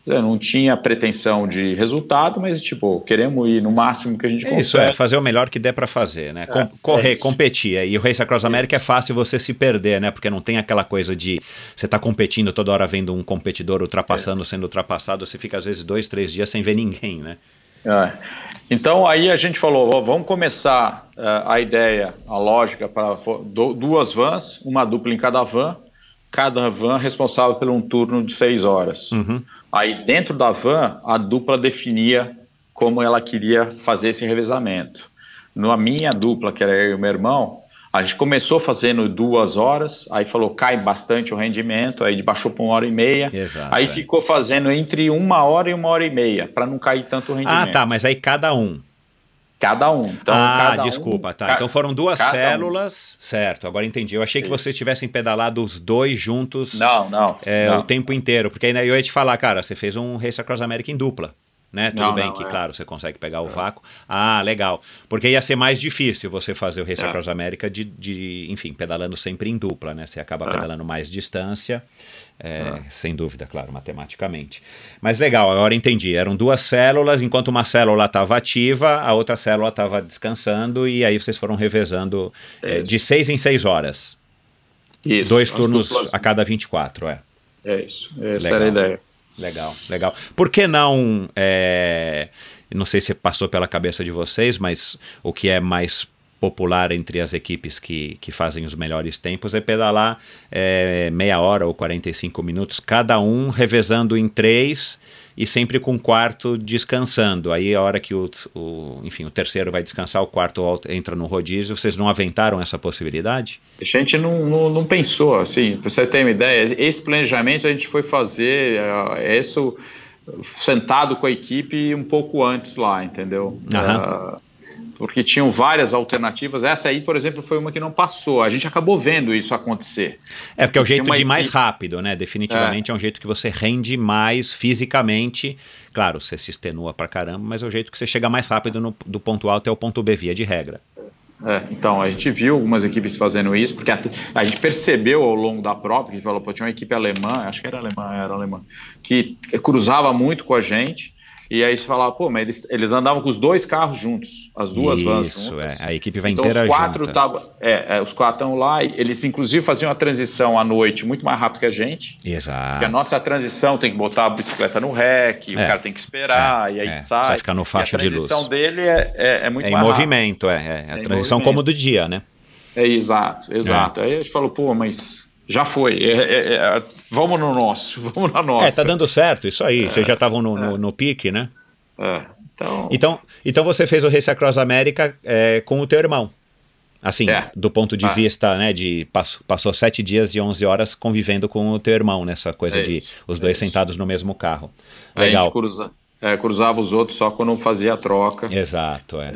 Eu não tinha pretensão de resultado, mas tipo, queremos ir no máximo que a gente consegue. Isso é, fazer o melhor que der para fazer, né? Com, correr, isso. competir. E o Race Across America é fácil você se perder, né? Porque não tem aquela coisa de você tá competindo toda hora vendo um competidor ultrapassando, sendo ultrapassado, você fica às vezes dois, três dias sem ver ninguém, né? Então aí a gente falou, ó, vamos começar eh, a ideia, a lógica para duas vans, uma dupla em cada van, cada van responsável por um turno de seis horas. Uhum. Aí dentro da van a dupla definia como ela queria fazer esse revezamento. Na minha dupla, que era eu e o meu irmão, a gente começou fazendo duas horas, aí falou cai bastante o rendimento, aí baixou para uma hora e meia, Exato, aí é. ficou fazendo entre uma hora e uma hora e meia, para não cair tanto o rendimento. Ah, tá, mas aí cada um. Cada um. Então, ah, cada um- desculpa, tá. ca- Então foram duas cada um. células, certo, agora entendi. Eu achei que Isso. vocês tivessem pedalado os dois juntos Não, não. é, não. o tempo inteiro, porque aí né, eu ia te falar, cara, você fez um Race Across America em dupla. Né? Tudo Não, bem não, que, é. claro, você consegue pegar o vácuo. Ah, legal. Porque ia ser mais difícil você fazer o Race É. Across America de, de, enfim, pedalando sempre em dupla, né? Você acaba É. pedalando mais distância, é, sem dúvida, claro, matematicamente. Mas legal, agora entendi. Eram duas células, enquanto uma célula estava ativa, a outra célula estava descansando, e aí vocês foram revezando é, de seis em seis horas. Isso, Dois as turnos duplas- a cada 24, é. É isso. Essa Legal. era a ideia. Legal, legal. Por que não? é, não sei se passou pela cabeça de vocês, mas o que é mais popular entre as equipes que, que fazem os melhores tempos é pedalar é, meia hora ou 45 minutos, cada um revezando em três e sempre com o quarto descansando. Aí a hora que o, o enfim, o terceiro vai descansar, o quarto entra no rodízio. Vocês não aventaram essa possibilidade? A gente não, não, não pensou, assim, para você ter uma ideia, esse planejamento a gente foi fazer eh, isso sentado com a equipe um pouco antes lá, entendeu? Ah, porque tinham várias alternativas. Essa aí, por exemplo, foi uma que não passou. A gente acabou vendo isso acontecer. É, porque é o jeito de ir mais rápido, né? Definitivamente é. um jeito que você rende mais fisicamente. Claro, você se extenua pra caramba, mas é o jeito que você chega mais rápido no- do ponto A até o ponto B, via de regra. É, então, a gente viu algumas equipes fazendo isso, porque a, a gente percebeu ao longo da prova, que falou, pô, tinha uma equipe alemã, acho que era alemã, era alemã, que cruzava muito com a gente, e aí você falava, pô, mas eles, eles andavam com os dois carros juntos, as duas vans Isso, juntas. é. A equipe vai Então inteira os quatro tava, é, é, os quatro estão lá, e eles inclusive faziam a transição à noite muito mais rápido que a gente, Exato. porque a nossa transição tem que botar a bicicleta no rec, o É. cara tem que esperar, e aí é. sai. Vai ficar no faixa a de luz. transição dele é, é, é muito É em mais rápida. movimento, é. é. A É em transição como do dia, né? É, exato, exato. Aí a gente falou, pô, mas já foi. É, é, é, vamos no nosso, vamos na nossa. É, tá dando certo, isso aí. Vocês já estavam no, no, no pique, né? É, então, Então, então você fez o Race Across América é, com o teu irmão. Assim, É. do ponto de Ah. vista, né, de passou, passou sete dias e 11 horas convivendo com o teu irmão, nessa coisa É de isso, os é dois isso. sentados no mesmo carro. a gente Legal. cruza, é, cruzava os outros só quando fazia a troca. Exato, é.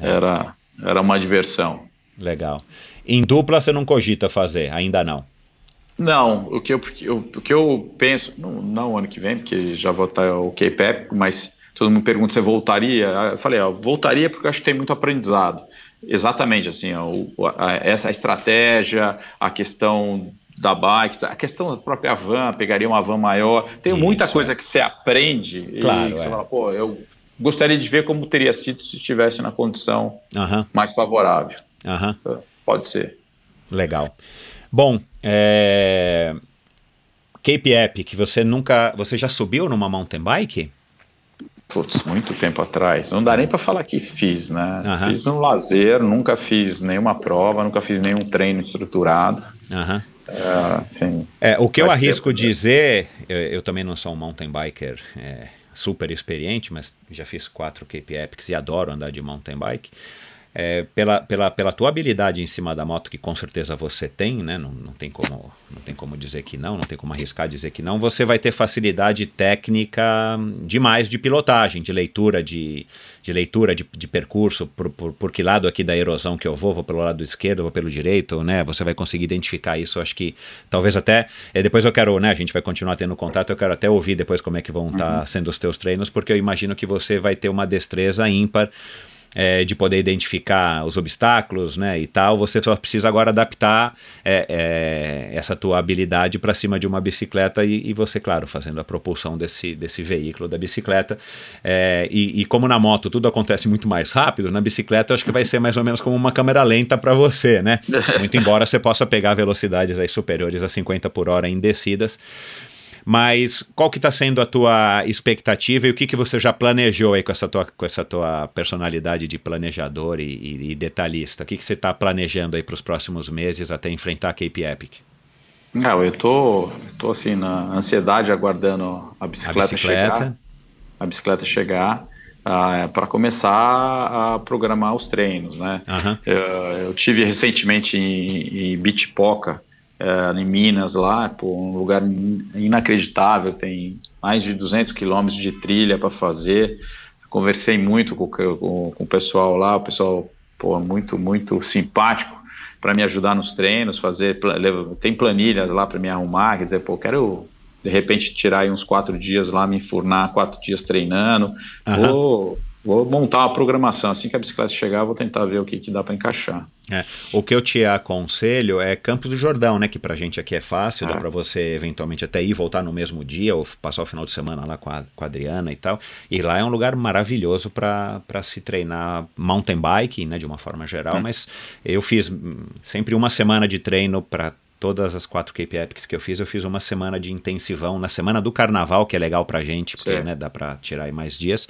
É, Era, era uma diversão. Legal. Em dupla você não cogita fazer, ainda não. Não, o que eu, o que eu penso, não, não ano que vem, porque já vou estar o K-PEP, mas todo mundo pergunta se voltaria. Eu falei, ó, voltaria porque eu acho que tem muito aprendizado. Exatamente, assim, ó, a- essa estratégia, a questão da bike, a questão da própria van, pegaria uma van maior. Tem muita Isso, coisa que você aprende Claro, e que você é. fala, pô, eu gostaria de ver como teria sido se estivesse na condição Aham, mais favorável. aham. Pode ser. Legal. Bom, é... Cape App, que você nunca. Você já subiu numa mountain bike? Putz, muito tempo atrás. Não dá nem para falar que fiz, né? Aham. Fiz um lazer, nunca fiz nenhuma prova, nunca fiz nenhum treino estruturado. Aham. É, assim, É, o que eu Vai ser- arrisco dizer, eu, eu também não sou um mountain biker é, super experiente, mas já fiz quatro Cape Epics e adoro andar de mountain bike. É, pela, pela, pela tua habilidade em cima da moto, que com certeza você tem, né? Não, não, tem como, não tem como dizer que não, não tem como arriscar dizer que não, você vai ter facilidade técnica demais de pilotagem, de leitura de, de leitura de, de percurso, por, por, por que lado aqui da erosão que eu vou, vou pelo lado esquerdo, vou pelo direito, né? Você vai conseguir identificar isso, acho que talvez até, é, depois eu quero, né, a gente vai continuar tendo contato, eu quero até ouvir depois como é que vão estar sendo os teus treinos, porque eu imagino que você vai ter uma destreza ímpar é, de poder identificar os obstáculos, né, e tal. Você só precisa agora adaptar é, é, essa tua habilidade para cima de uma bicicleta e, e, você, claro, fazendo a propulsão desse, desse veículo da bicicleta. É, e, e, como na moto tudo acontece muito mais rápido, na bicicleta eu acho que vai ser mais ou menos como uma câmera lenta para você, né? Muito embora você possa pegar velocidades aí superiores a 50 por hora em descidas. Mas qual que está sendo a tua expectativa e o que, que você já planejou aí com essa tua, com essa tua personalidade de planejador e, e, e detalhista? O que, que você está planejando aí para os próximos meses até enfrentar a Cape Epic? Não, eu tô, tô assim na ansiedade aguardando a bicicleta, a bicicleta. chegar. A bicicleta chegar. Uh, para começar a programar os treinos, né? Uhum. Eu, eu, tive recentemente em, em Bitpoca, é, em Minas lá, pô, um lugar inacreditável, tem mais de 200 quilômetros de trilha para fazer. Conversei muito com, com, com, o pessoal lá, o pessoal pô, muito, muito simpático para me ajudar nos treinos, fazer, tem planilhas lá para me arrumar, quer dizer, pô, quero de repente tirar aí uns quatro dias lá, me enfurnar quatro dias treinando, uhum. vou Vou montar uma programação. Assim que a bicicleta chegar, vou tentar ver o que, que dá para encaixar. É, o que eu te aconselho é Campos do Jordão, né? Que pra gente aqui é fácil, é. dá para você eventualmente até ir voltar no mesmo dia ou passar o final de semana lá com a, com a Adriana e tal. E lá é um lugar maravilhoso para se treinar mountain bike, né? De uma forma geral, é. mas eu fiz sempre uma semana de treino para todas as quatro Cape Epics que eu fiz, eu fiz uma semana de intensivão na semana do carnaval, que é legal pra gente, porque né, dá para tirar aí mais dias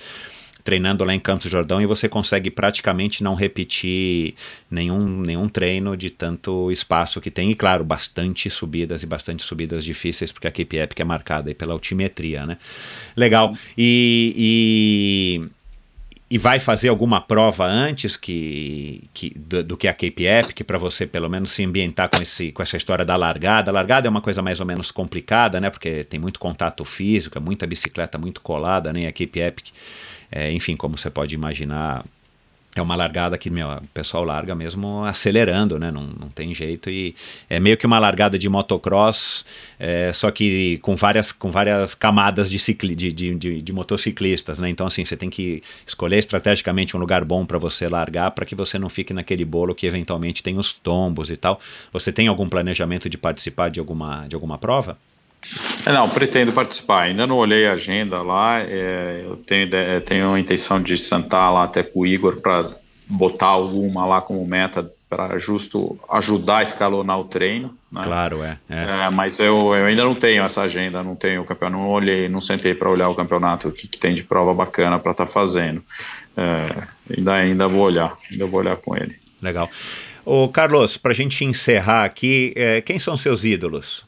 treinando lá em Campos do Jordão e você consegue praticamente não repetir nenhum, nenhum treino de tanto espaço que tem. E claro, bastante subidas e bastante subidas difíceis, porque a Cape Epic é marcada pela altimetria, né? Legal. E, e, vai fazer alguma prova antes que, que do, do que a Cape Epic para você pelo menos se ambientar com, esse, com essa história da largada. A largada é uma coisa mais ou menos complicada, né? Porque tem muito contato físico, é muita bicicleta muito colada, né? A Cape Epic é, enfim, como você pode imaginar, é uma largada que meu, o pessoal larga mesmo acelerando, né? Não, não tem jeito. E é meio que uma largada de motocross, é, só que com várias, com várias camadas de, cicli, de, de, de, de motociclistas, né? Então, assim, você tem que escolher estrategicamente um lugar bom para você largar, para que você não fique naquele bolo que eventualmente tem os tombos e tal. Você tem algum planejamento de participar de alguma, de alguma prova? É, não, pretendo participar. Ainda não olhei a agenda lá. É, eu tenho, tenho a intenção de sentar lá até com o Igor para botar alguma lá como meta para justo ajudar a escalonar o treino. Né? Claro, é. é. é mas eu, eu, ainda não tenho essa agenda, não tenho o campeonato, não olhei, não sentei para olhar o campeonato, o que, que, tem de prova bacana para estar tá fazendo. É, ainda, ainda vou olhar, ainda vou olhar com ele. Legal. Ô Carlos, para a gente encerrar aqui, é, quem são seus ídolos?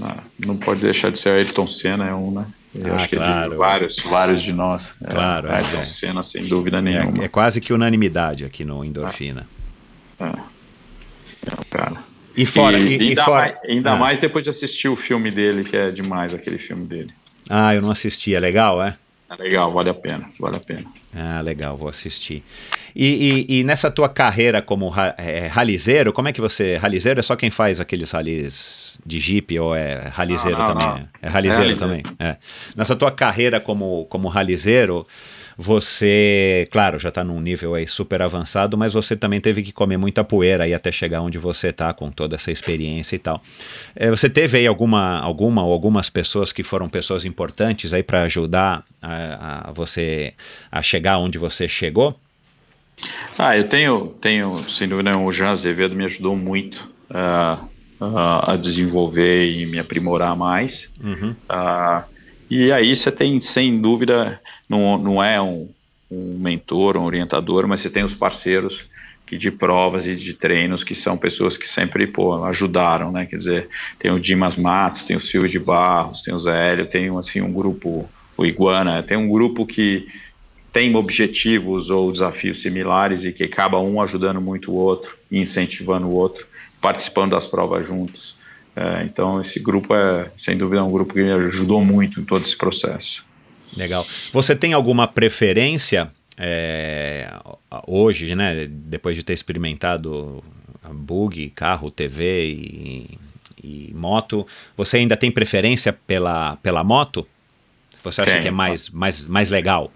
Ah, não pode deixar de ser Ayrton Senna, é um, né? Eu ah, acho que claro. é de vários, vários de nós. É, claro, é, Ayrton é. Senna, sem dúvida nenhuma. É, é, quase que unanimidade aqui no Endorfina. É, é cara. E fora, e, e, ainda, fora... Mais, ainda ah. mais depois de assistir o filme dele, que é demais aquele filme dele. Ah, eu não assisti, é legal, é? É legal, vale a pena, vale a pena. Ah, legal, vou assistir. E, e, e nessa tua carreira como ra, é, ralizeiro, como é que você. Ralizeiro é só quem faz aqueles ralis de Jeep ou é ralizeiro não, não, também? Não. É ralizeiro, é também. É. Nessa tua carreira como, como ralizeiro, você, claro, já está num nível aí super avançado, mas você também teve que comer muita poeira aí até chegar onde você está com toda essa experiência e tal. É, você teve aí alguma, alguma ou algumas pessoas que foram pessoas importantes aí para ajudar a, a, você a chegar onde você chegou? Ah, eu tenho, tenho sem dúvida, o Jean Azevedo me ajudou muito uh, uh, a desenvolver e me aprimorar mais. Uhum. Uh, e aí você tem, sem dúvida, não, não é um, um mentor, um orientador, mas você tem os parceiros que de provas e de treinos que são pessoas que sempre pô, ajudaram, né? Quer dizer, tem o Dimas Matos, tem o Silvio de Barros, tem o Zé Hélio, tem assim um grupo, o Iguana, tem um grupo que tem objetivos ou desafios similares e que acaba um ajudando muito o outro, incentivando o outro, participando das provas juntos. É, então, esse grupo é, sem dúvida, um grupo que me ajudou muito em todo esse processo. Legal. Você tem alguma preferência é, hoje, né, depois de ter experimentado bug, carro, TV e, e, moto, você ainda tem preferência pela, pela moto? Você acha que é mais, mais, mais legal?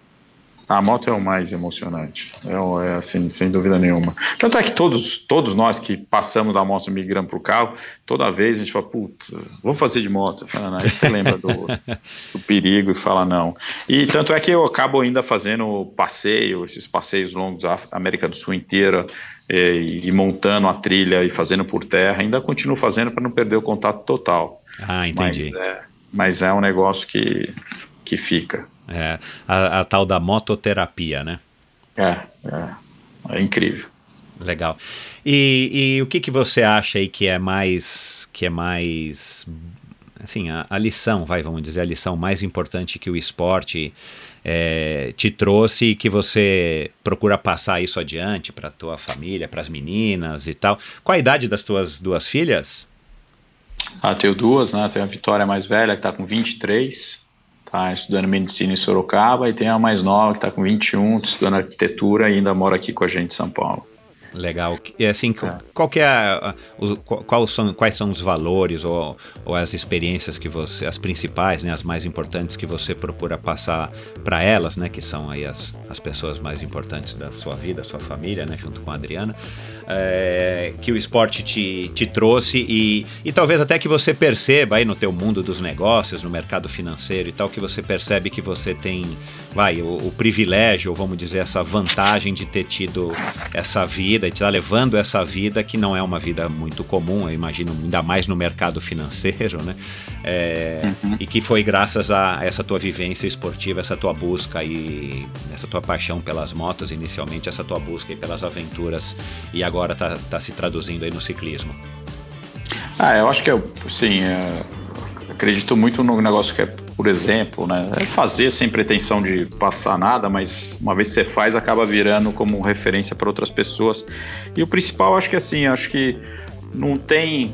A moto é o mais emocionante, é, é, assim, sem dúvida nenhuma. Tanto é que todos, todos nós que passamos da moto migrando para o carro, toda vez a gente fala, putz, vamos fazer de moto. Fala, aí você lembra do, do, perigo e fala não. E tanto é que eu acabo ainda fazendo passeio, esses passeios longos da América do Sul inteira, e, e montando a trilha e fazendo por terra, ainda continuo fazendo para não perder o contato total. Ah, entendi. Mas é, mas é um negócio que, que fica. É, a, a, tal da mototerapia, né? É, é, é incrível. Legal. E, e, o que, que você acha aí que é mais, que é mais, assim, a, a lição, vai, vamos dizer, a lição mais importante que o esporte é, te trouxe e que você procura passar isso adiante para tua família, para as meninas e tal. Qual a idade das tuas duas filhas? Ah, tenho duas, né? Tenho a Vitória mais velha, que está com 23, tá estudando medicina em Sorocaba, e tem a mais nova, que está com 21, estudando arquitetura e ainda mora aqui com a gente em São Paulo. Legal. E assim, é. qual que é a, o, qual são, quais são os valores ou, ou, as experiências que você, as principais, né, as mais importantes que você procura passar para elas, né, que são aí as, as pessoas mais importantes da sua vida, sua família, né, junto com a Adriana, é, que o esporte te, te trouxe e, e talvez até que você perceba aí no teu mundo dos negócios, no mercado financeiro e tal, que você percebe que você tem, vai, o, o privilégio, vamos dizer, essa vantagem de ter tido essa vida e estar levando essa vida que não é uma vida muito comum, eu imagino, ainda mais no mercado financeiro, né? É, uhum. E que foi graças a essa tua vivência esportiva, essa tua busca e essa tua paixão pelas motos, inicialmente, essa tua busca e pelas aventuras e agora está tá se traduzindo aí no ciclismo? Ah, eu acho que, sim, é, acredito muito no negócio que é, por exemplo, né, é fazer sem pretensão de passar nada, mas uma vez que você faz, acaba virando como referência para outras pessoas. E o principal, acho que assim, acho que não tem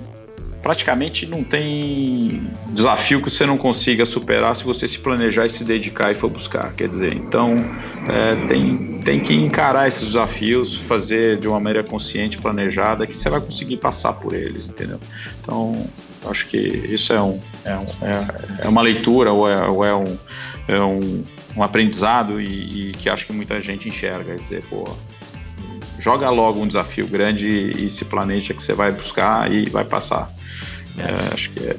praticamente não tem desafio que você não consiga superar se você se planejar e se dedicar e for buscar. Quer dizer, então é, tem, tem que encarar esses desafios, fazer de uma maneira consciente, planejada, que você vai conseguir passar por eles, entendeu? Então, acho que isso é, um, é, um, é, é uma leitura ou é, ou é um, é um, um aprendizado e, e, que acho que muita gente enxerga. Quer dizer, pô, joga logo um desafio grande e, e se planeja que você vai buscar e vai passar. É, acho que é.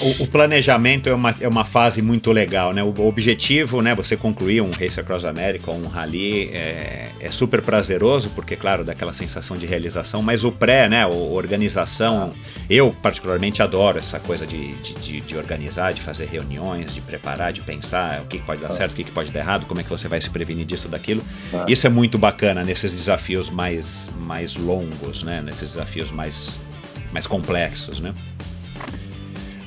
O, o, planejamento é uma, é uma fase muito legal, né? O, o objetivo, né? Você concluir um Race Across America ou um rally é, é, super prazeroso, porque, claro, dá aquela sensação de realização, mas o pré, né? A organização, eu particularmente adoro essa coisa de, de, de, de organizar, de fazer reuniões, de preparar, de pensar o que pode dar certo, o que pode dar errado, como é que você vai se prevenir disso, daquilo. Isso é muito bacana nesses desafios mais, mais longos, né? Nesses desafios mais mais complexos, né?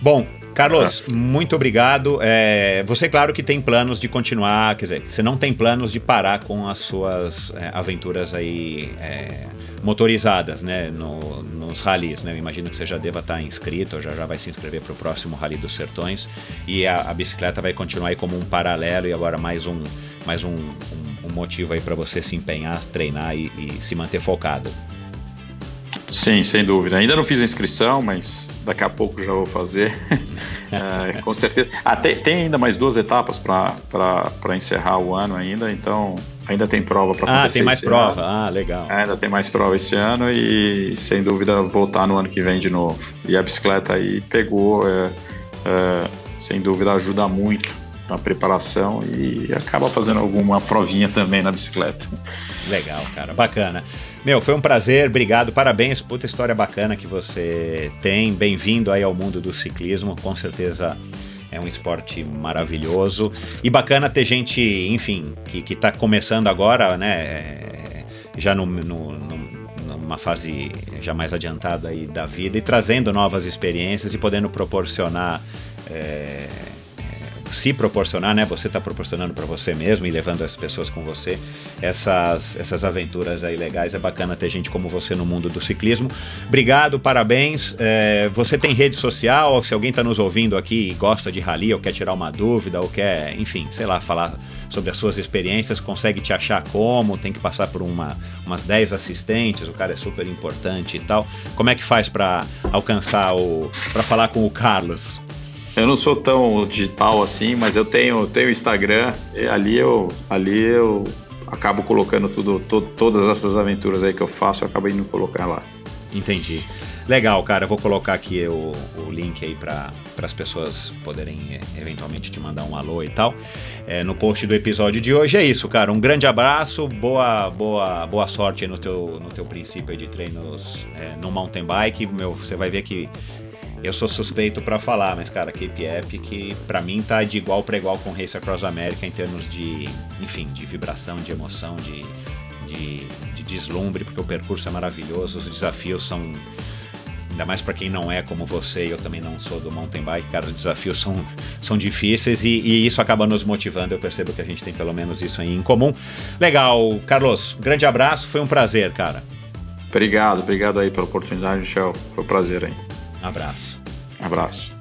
Bom, Carlos, muito obrigado. É, você, claro que tem planos de continuar, quer dizer, você não tem planos de parar com as suas é, aventuras aí é, motorizadas, né, no, nos ralis, né? Eu imagino que você já deva estar inscrito, já já vai se inscrever para o próximo Rally dos Sertões e a, a, bicicleta vai continuar aí como um paralelo e agora mais um, mais um, um, um motivo aí para você se empenhar, treinar e, e se manter focado. Sim, sem dúvida. Ainda não fiz a inscrição, mas daqui a pouco já vou fazer. é, com certeza. Ah, tem, tem, ainda mais duas etapas para encerrar o ano ainda, então ainda tem prova para acontecer. Ah, tem mais prova. Ano. Ah, legal. É, ainda tem mais prova esse ano e sem dúvida voltar no ano que vem de novo. E a bicicleta aí pegou, é, é, sem dúvida ajuda muito na preparação e acaba fazendo alguma provinha também na bicicleta. Legal, cara, bacana. Meu, foi um prazer, obrigado, parabéns, puta história bacana que você tem. Bem-vindo aí ao mundo do ciclismo, com certeza é um esporte maravilhoso e bacana ter gente, enfim, que, que tá começando agora, né, é, já no, no, no numa fase já mais adiantada aí da vida e trazendo novas experiências e podendo proporcionar é, se proporcionar, né? Você está proporcionando para você mesmo e levando as pessoas com você essas, essas aventuras aí legais. É bacana ter gente como você no mundo do ciclismo. Obrigado, parabéns. É, você tem rede social? Se alguém está nos ouvindo aqui e gosta de rally ou quer tirar uma dúvida ou quer, enfim, sei lá, falar sobre as suas experiências, consegue te achar como, tem que passar por uma, umas 10 assistentes, o cara é super importante e tal. Como é que faz para alcançar o. para falar com o Carlos? Eu não sou tão digital assim, mas eu tenho, tenho Instagram e ali eu, ali eu acabo colocando tudo, to, todas essas aventuras aí que eu faço, eu acabo indo colocar lá. Entendi. Legal, cara. Eu vou colocar aqui o, o link aí para as pessoas poderem é, eventualmente te mandar um alô e tal. É, no post do episódio de hoje é isso, cara. Um grande abraço, boa boa boa sorte no teu, no teu princípio de treinos é, no mountain bike. Meu, você vai ver que eu sou suspeito para falar, mas cara, Cape Epic para mim tá de igual para igual com Race Across America em termos de, enfim, de vibração, de emoção, de, de, de deslumbre, porque o percurso é maravilhoso, os desafios são ainda mais para quem não é como você, eu também não sou do mountain bike, cara, os desafios são, são difíceis e, e, isso acaba nos motivando. Eu percebo que a gente tem pelo menos isso aí em comum. Legal, Carlos, grande abraço, foi um prazer, cara. Obrigado, obrigado aí pela oportunidade, Michel. Foi um prazer aí. Abraço. Abraço.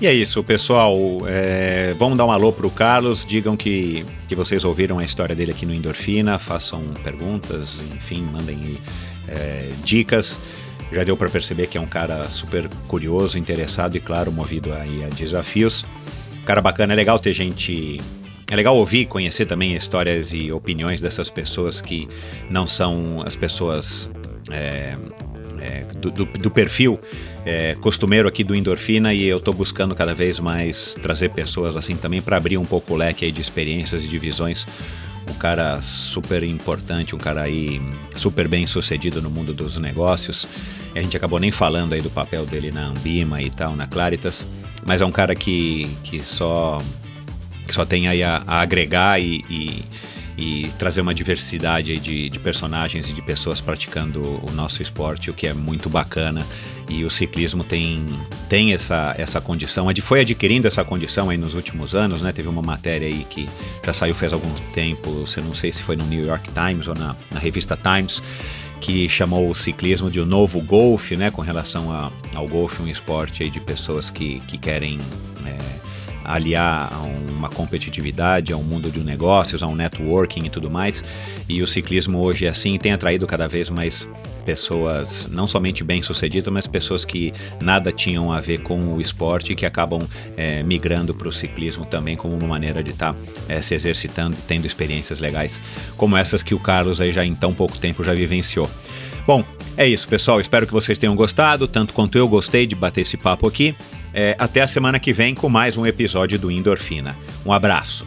E é isso, pessoal. É, vamos dar um alô pro Carlos. Digam que, que vocês ouviram a história dele aqui no Endorfina. Façam perguntas, enfim, mandem é, dicas. Já deu para perceber que é um cara super curioso, interessado e, claro, movido aí a desafios. Cara bacana, é legal ter gente. É legal ouvir, conhecer também histórias e opiniões dessas pessoas que não são as pessoas é, é, do, do, do, perfil é, costumeiro aqui do Endorfina e eu estou buscando cada vez mais trazer pessoas assim também para abrir um pouco o leque de experiências e de visões um cara super importante, um cara aí super bem sucedido no mundo dos negócios. A gente acabou nem falando aí do papel dele na Ambima e tal, na Claritas, mas é um cara que, que só que só tem aí a, a agregar e, e, e, trazer uma diversidade de, de personagens e de pessoas praticando o nosso esporte, o que é muito bacana e o ciclismo tem, tem essa, essa condição, foi adquirindo essa condição aí nos últimos anos, né? Teve uma matéria aí que já saiu faz algum tempo, você não sei se foi no New York Times ou na, na revista Times, que chamou o ciclismo de um novo golfe, né? Com relação a, ao golfe, um esporte aí de pessoas que, que querem é, aliar a uma competitividade, a um mundo de negócios, a um networking e tudo mais. E o ciclismo hoje é assim, tem atraído cada vez mais pessoas não somente bem-sucedidas, mas pessoas que nada tinham a ver com o esporte e que acabam é, migrando para o ciclismo também como uma maneira de estar tá, é, se exercitando tendo experiências legais como essas que o Carlos aí já em tão pouco tempo já vivenciou. Bom, é isso, pessoal. Espero que vocês tenham gostado, tanto quanto eu gostei de bater esse papo aqui. É, até a semana que vem com mais um episódio do Endorfina. Um abraço.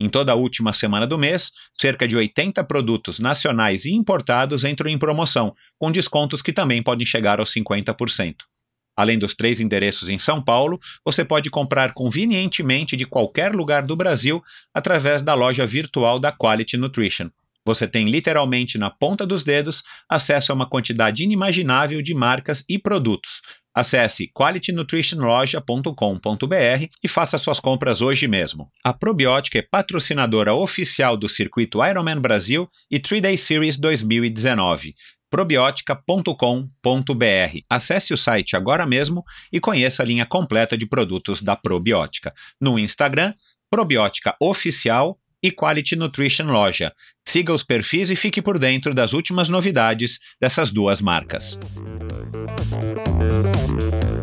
em toda a última semana do mês, cerca de 80 produtos nacionais e importados entram em promoção, com descontos que também podem chegar aos 50%. Além dos três endereços em São Paulo, você pode comprar convenientemente de qualquer lugar do Brasil através da loja virtual da Quality Nutrition. Você tem literalmente na ponta dos dedos acesso a uma quantidade inimaginável de marcas e produtos, Acesse qualitynutritionloja.com.br e faça suas compras hoje mesmo. A Probiótica é patrocinadora oficial do circuito Ironman Brasil e 3 Day Series 2019. probiotica.com.br. Acesse o site agora mesmo e conheça a linha completa de produtos da Probiótica. No Instagram, Probiótica Oficial e Quality Nutrition Loja. Siga os perfis e fique por dentro das últimas novidades dessas duas marcas.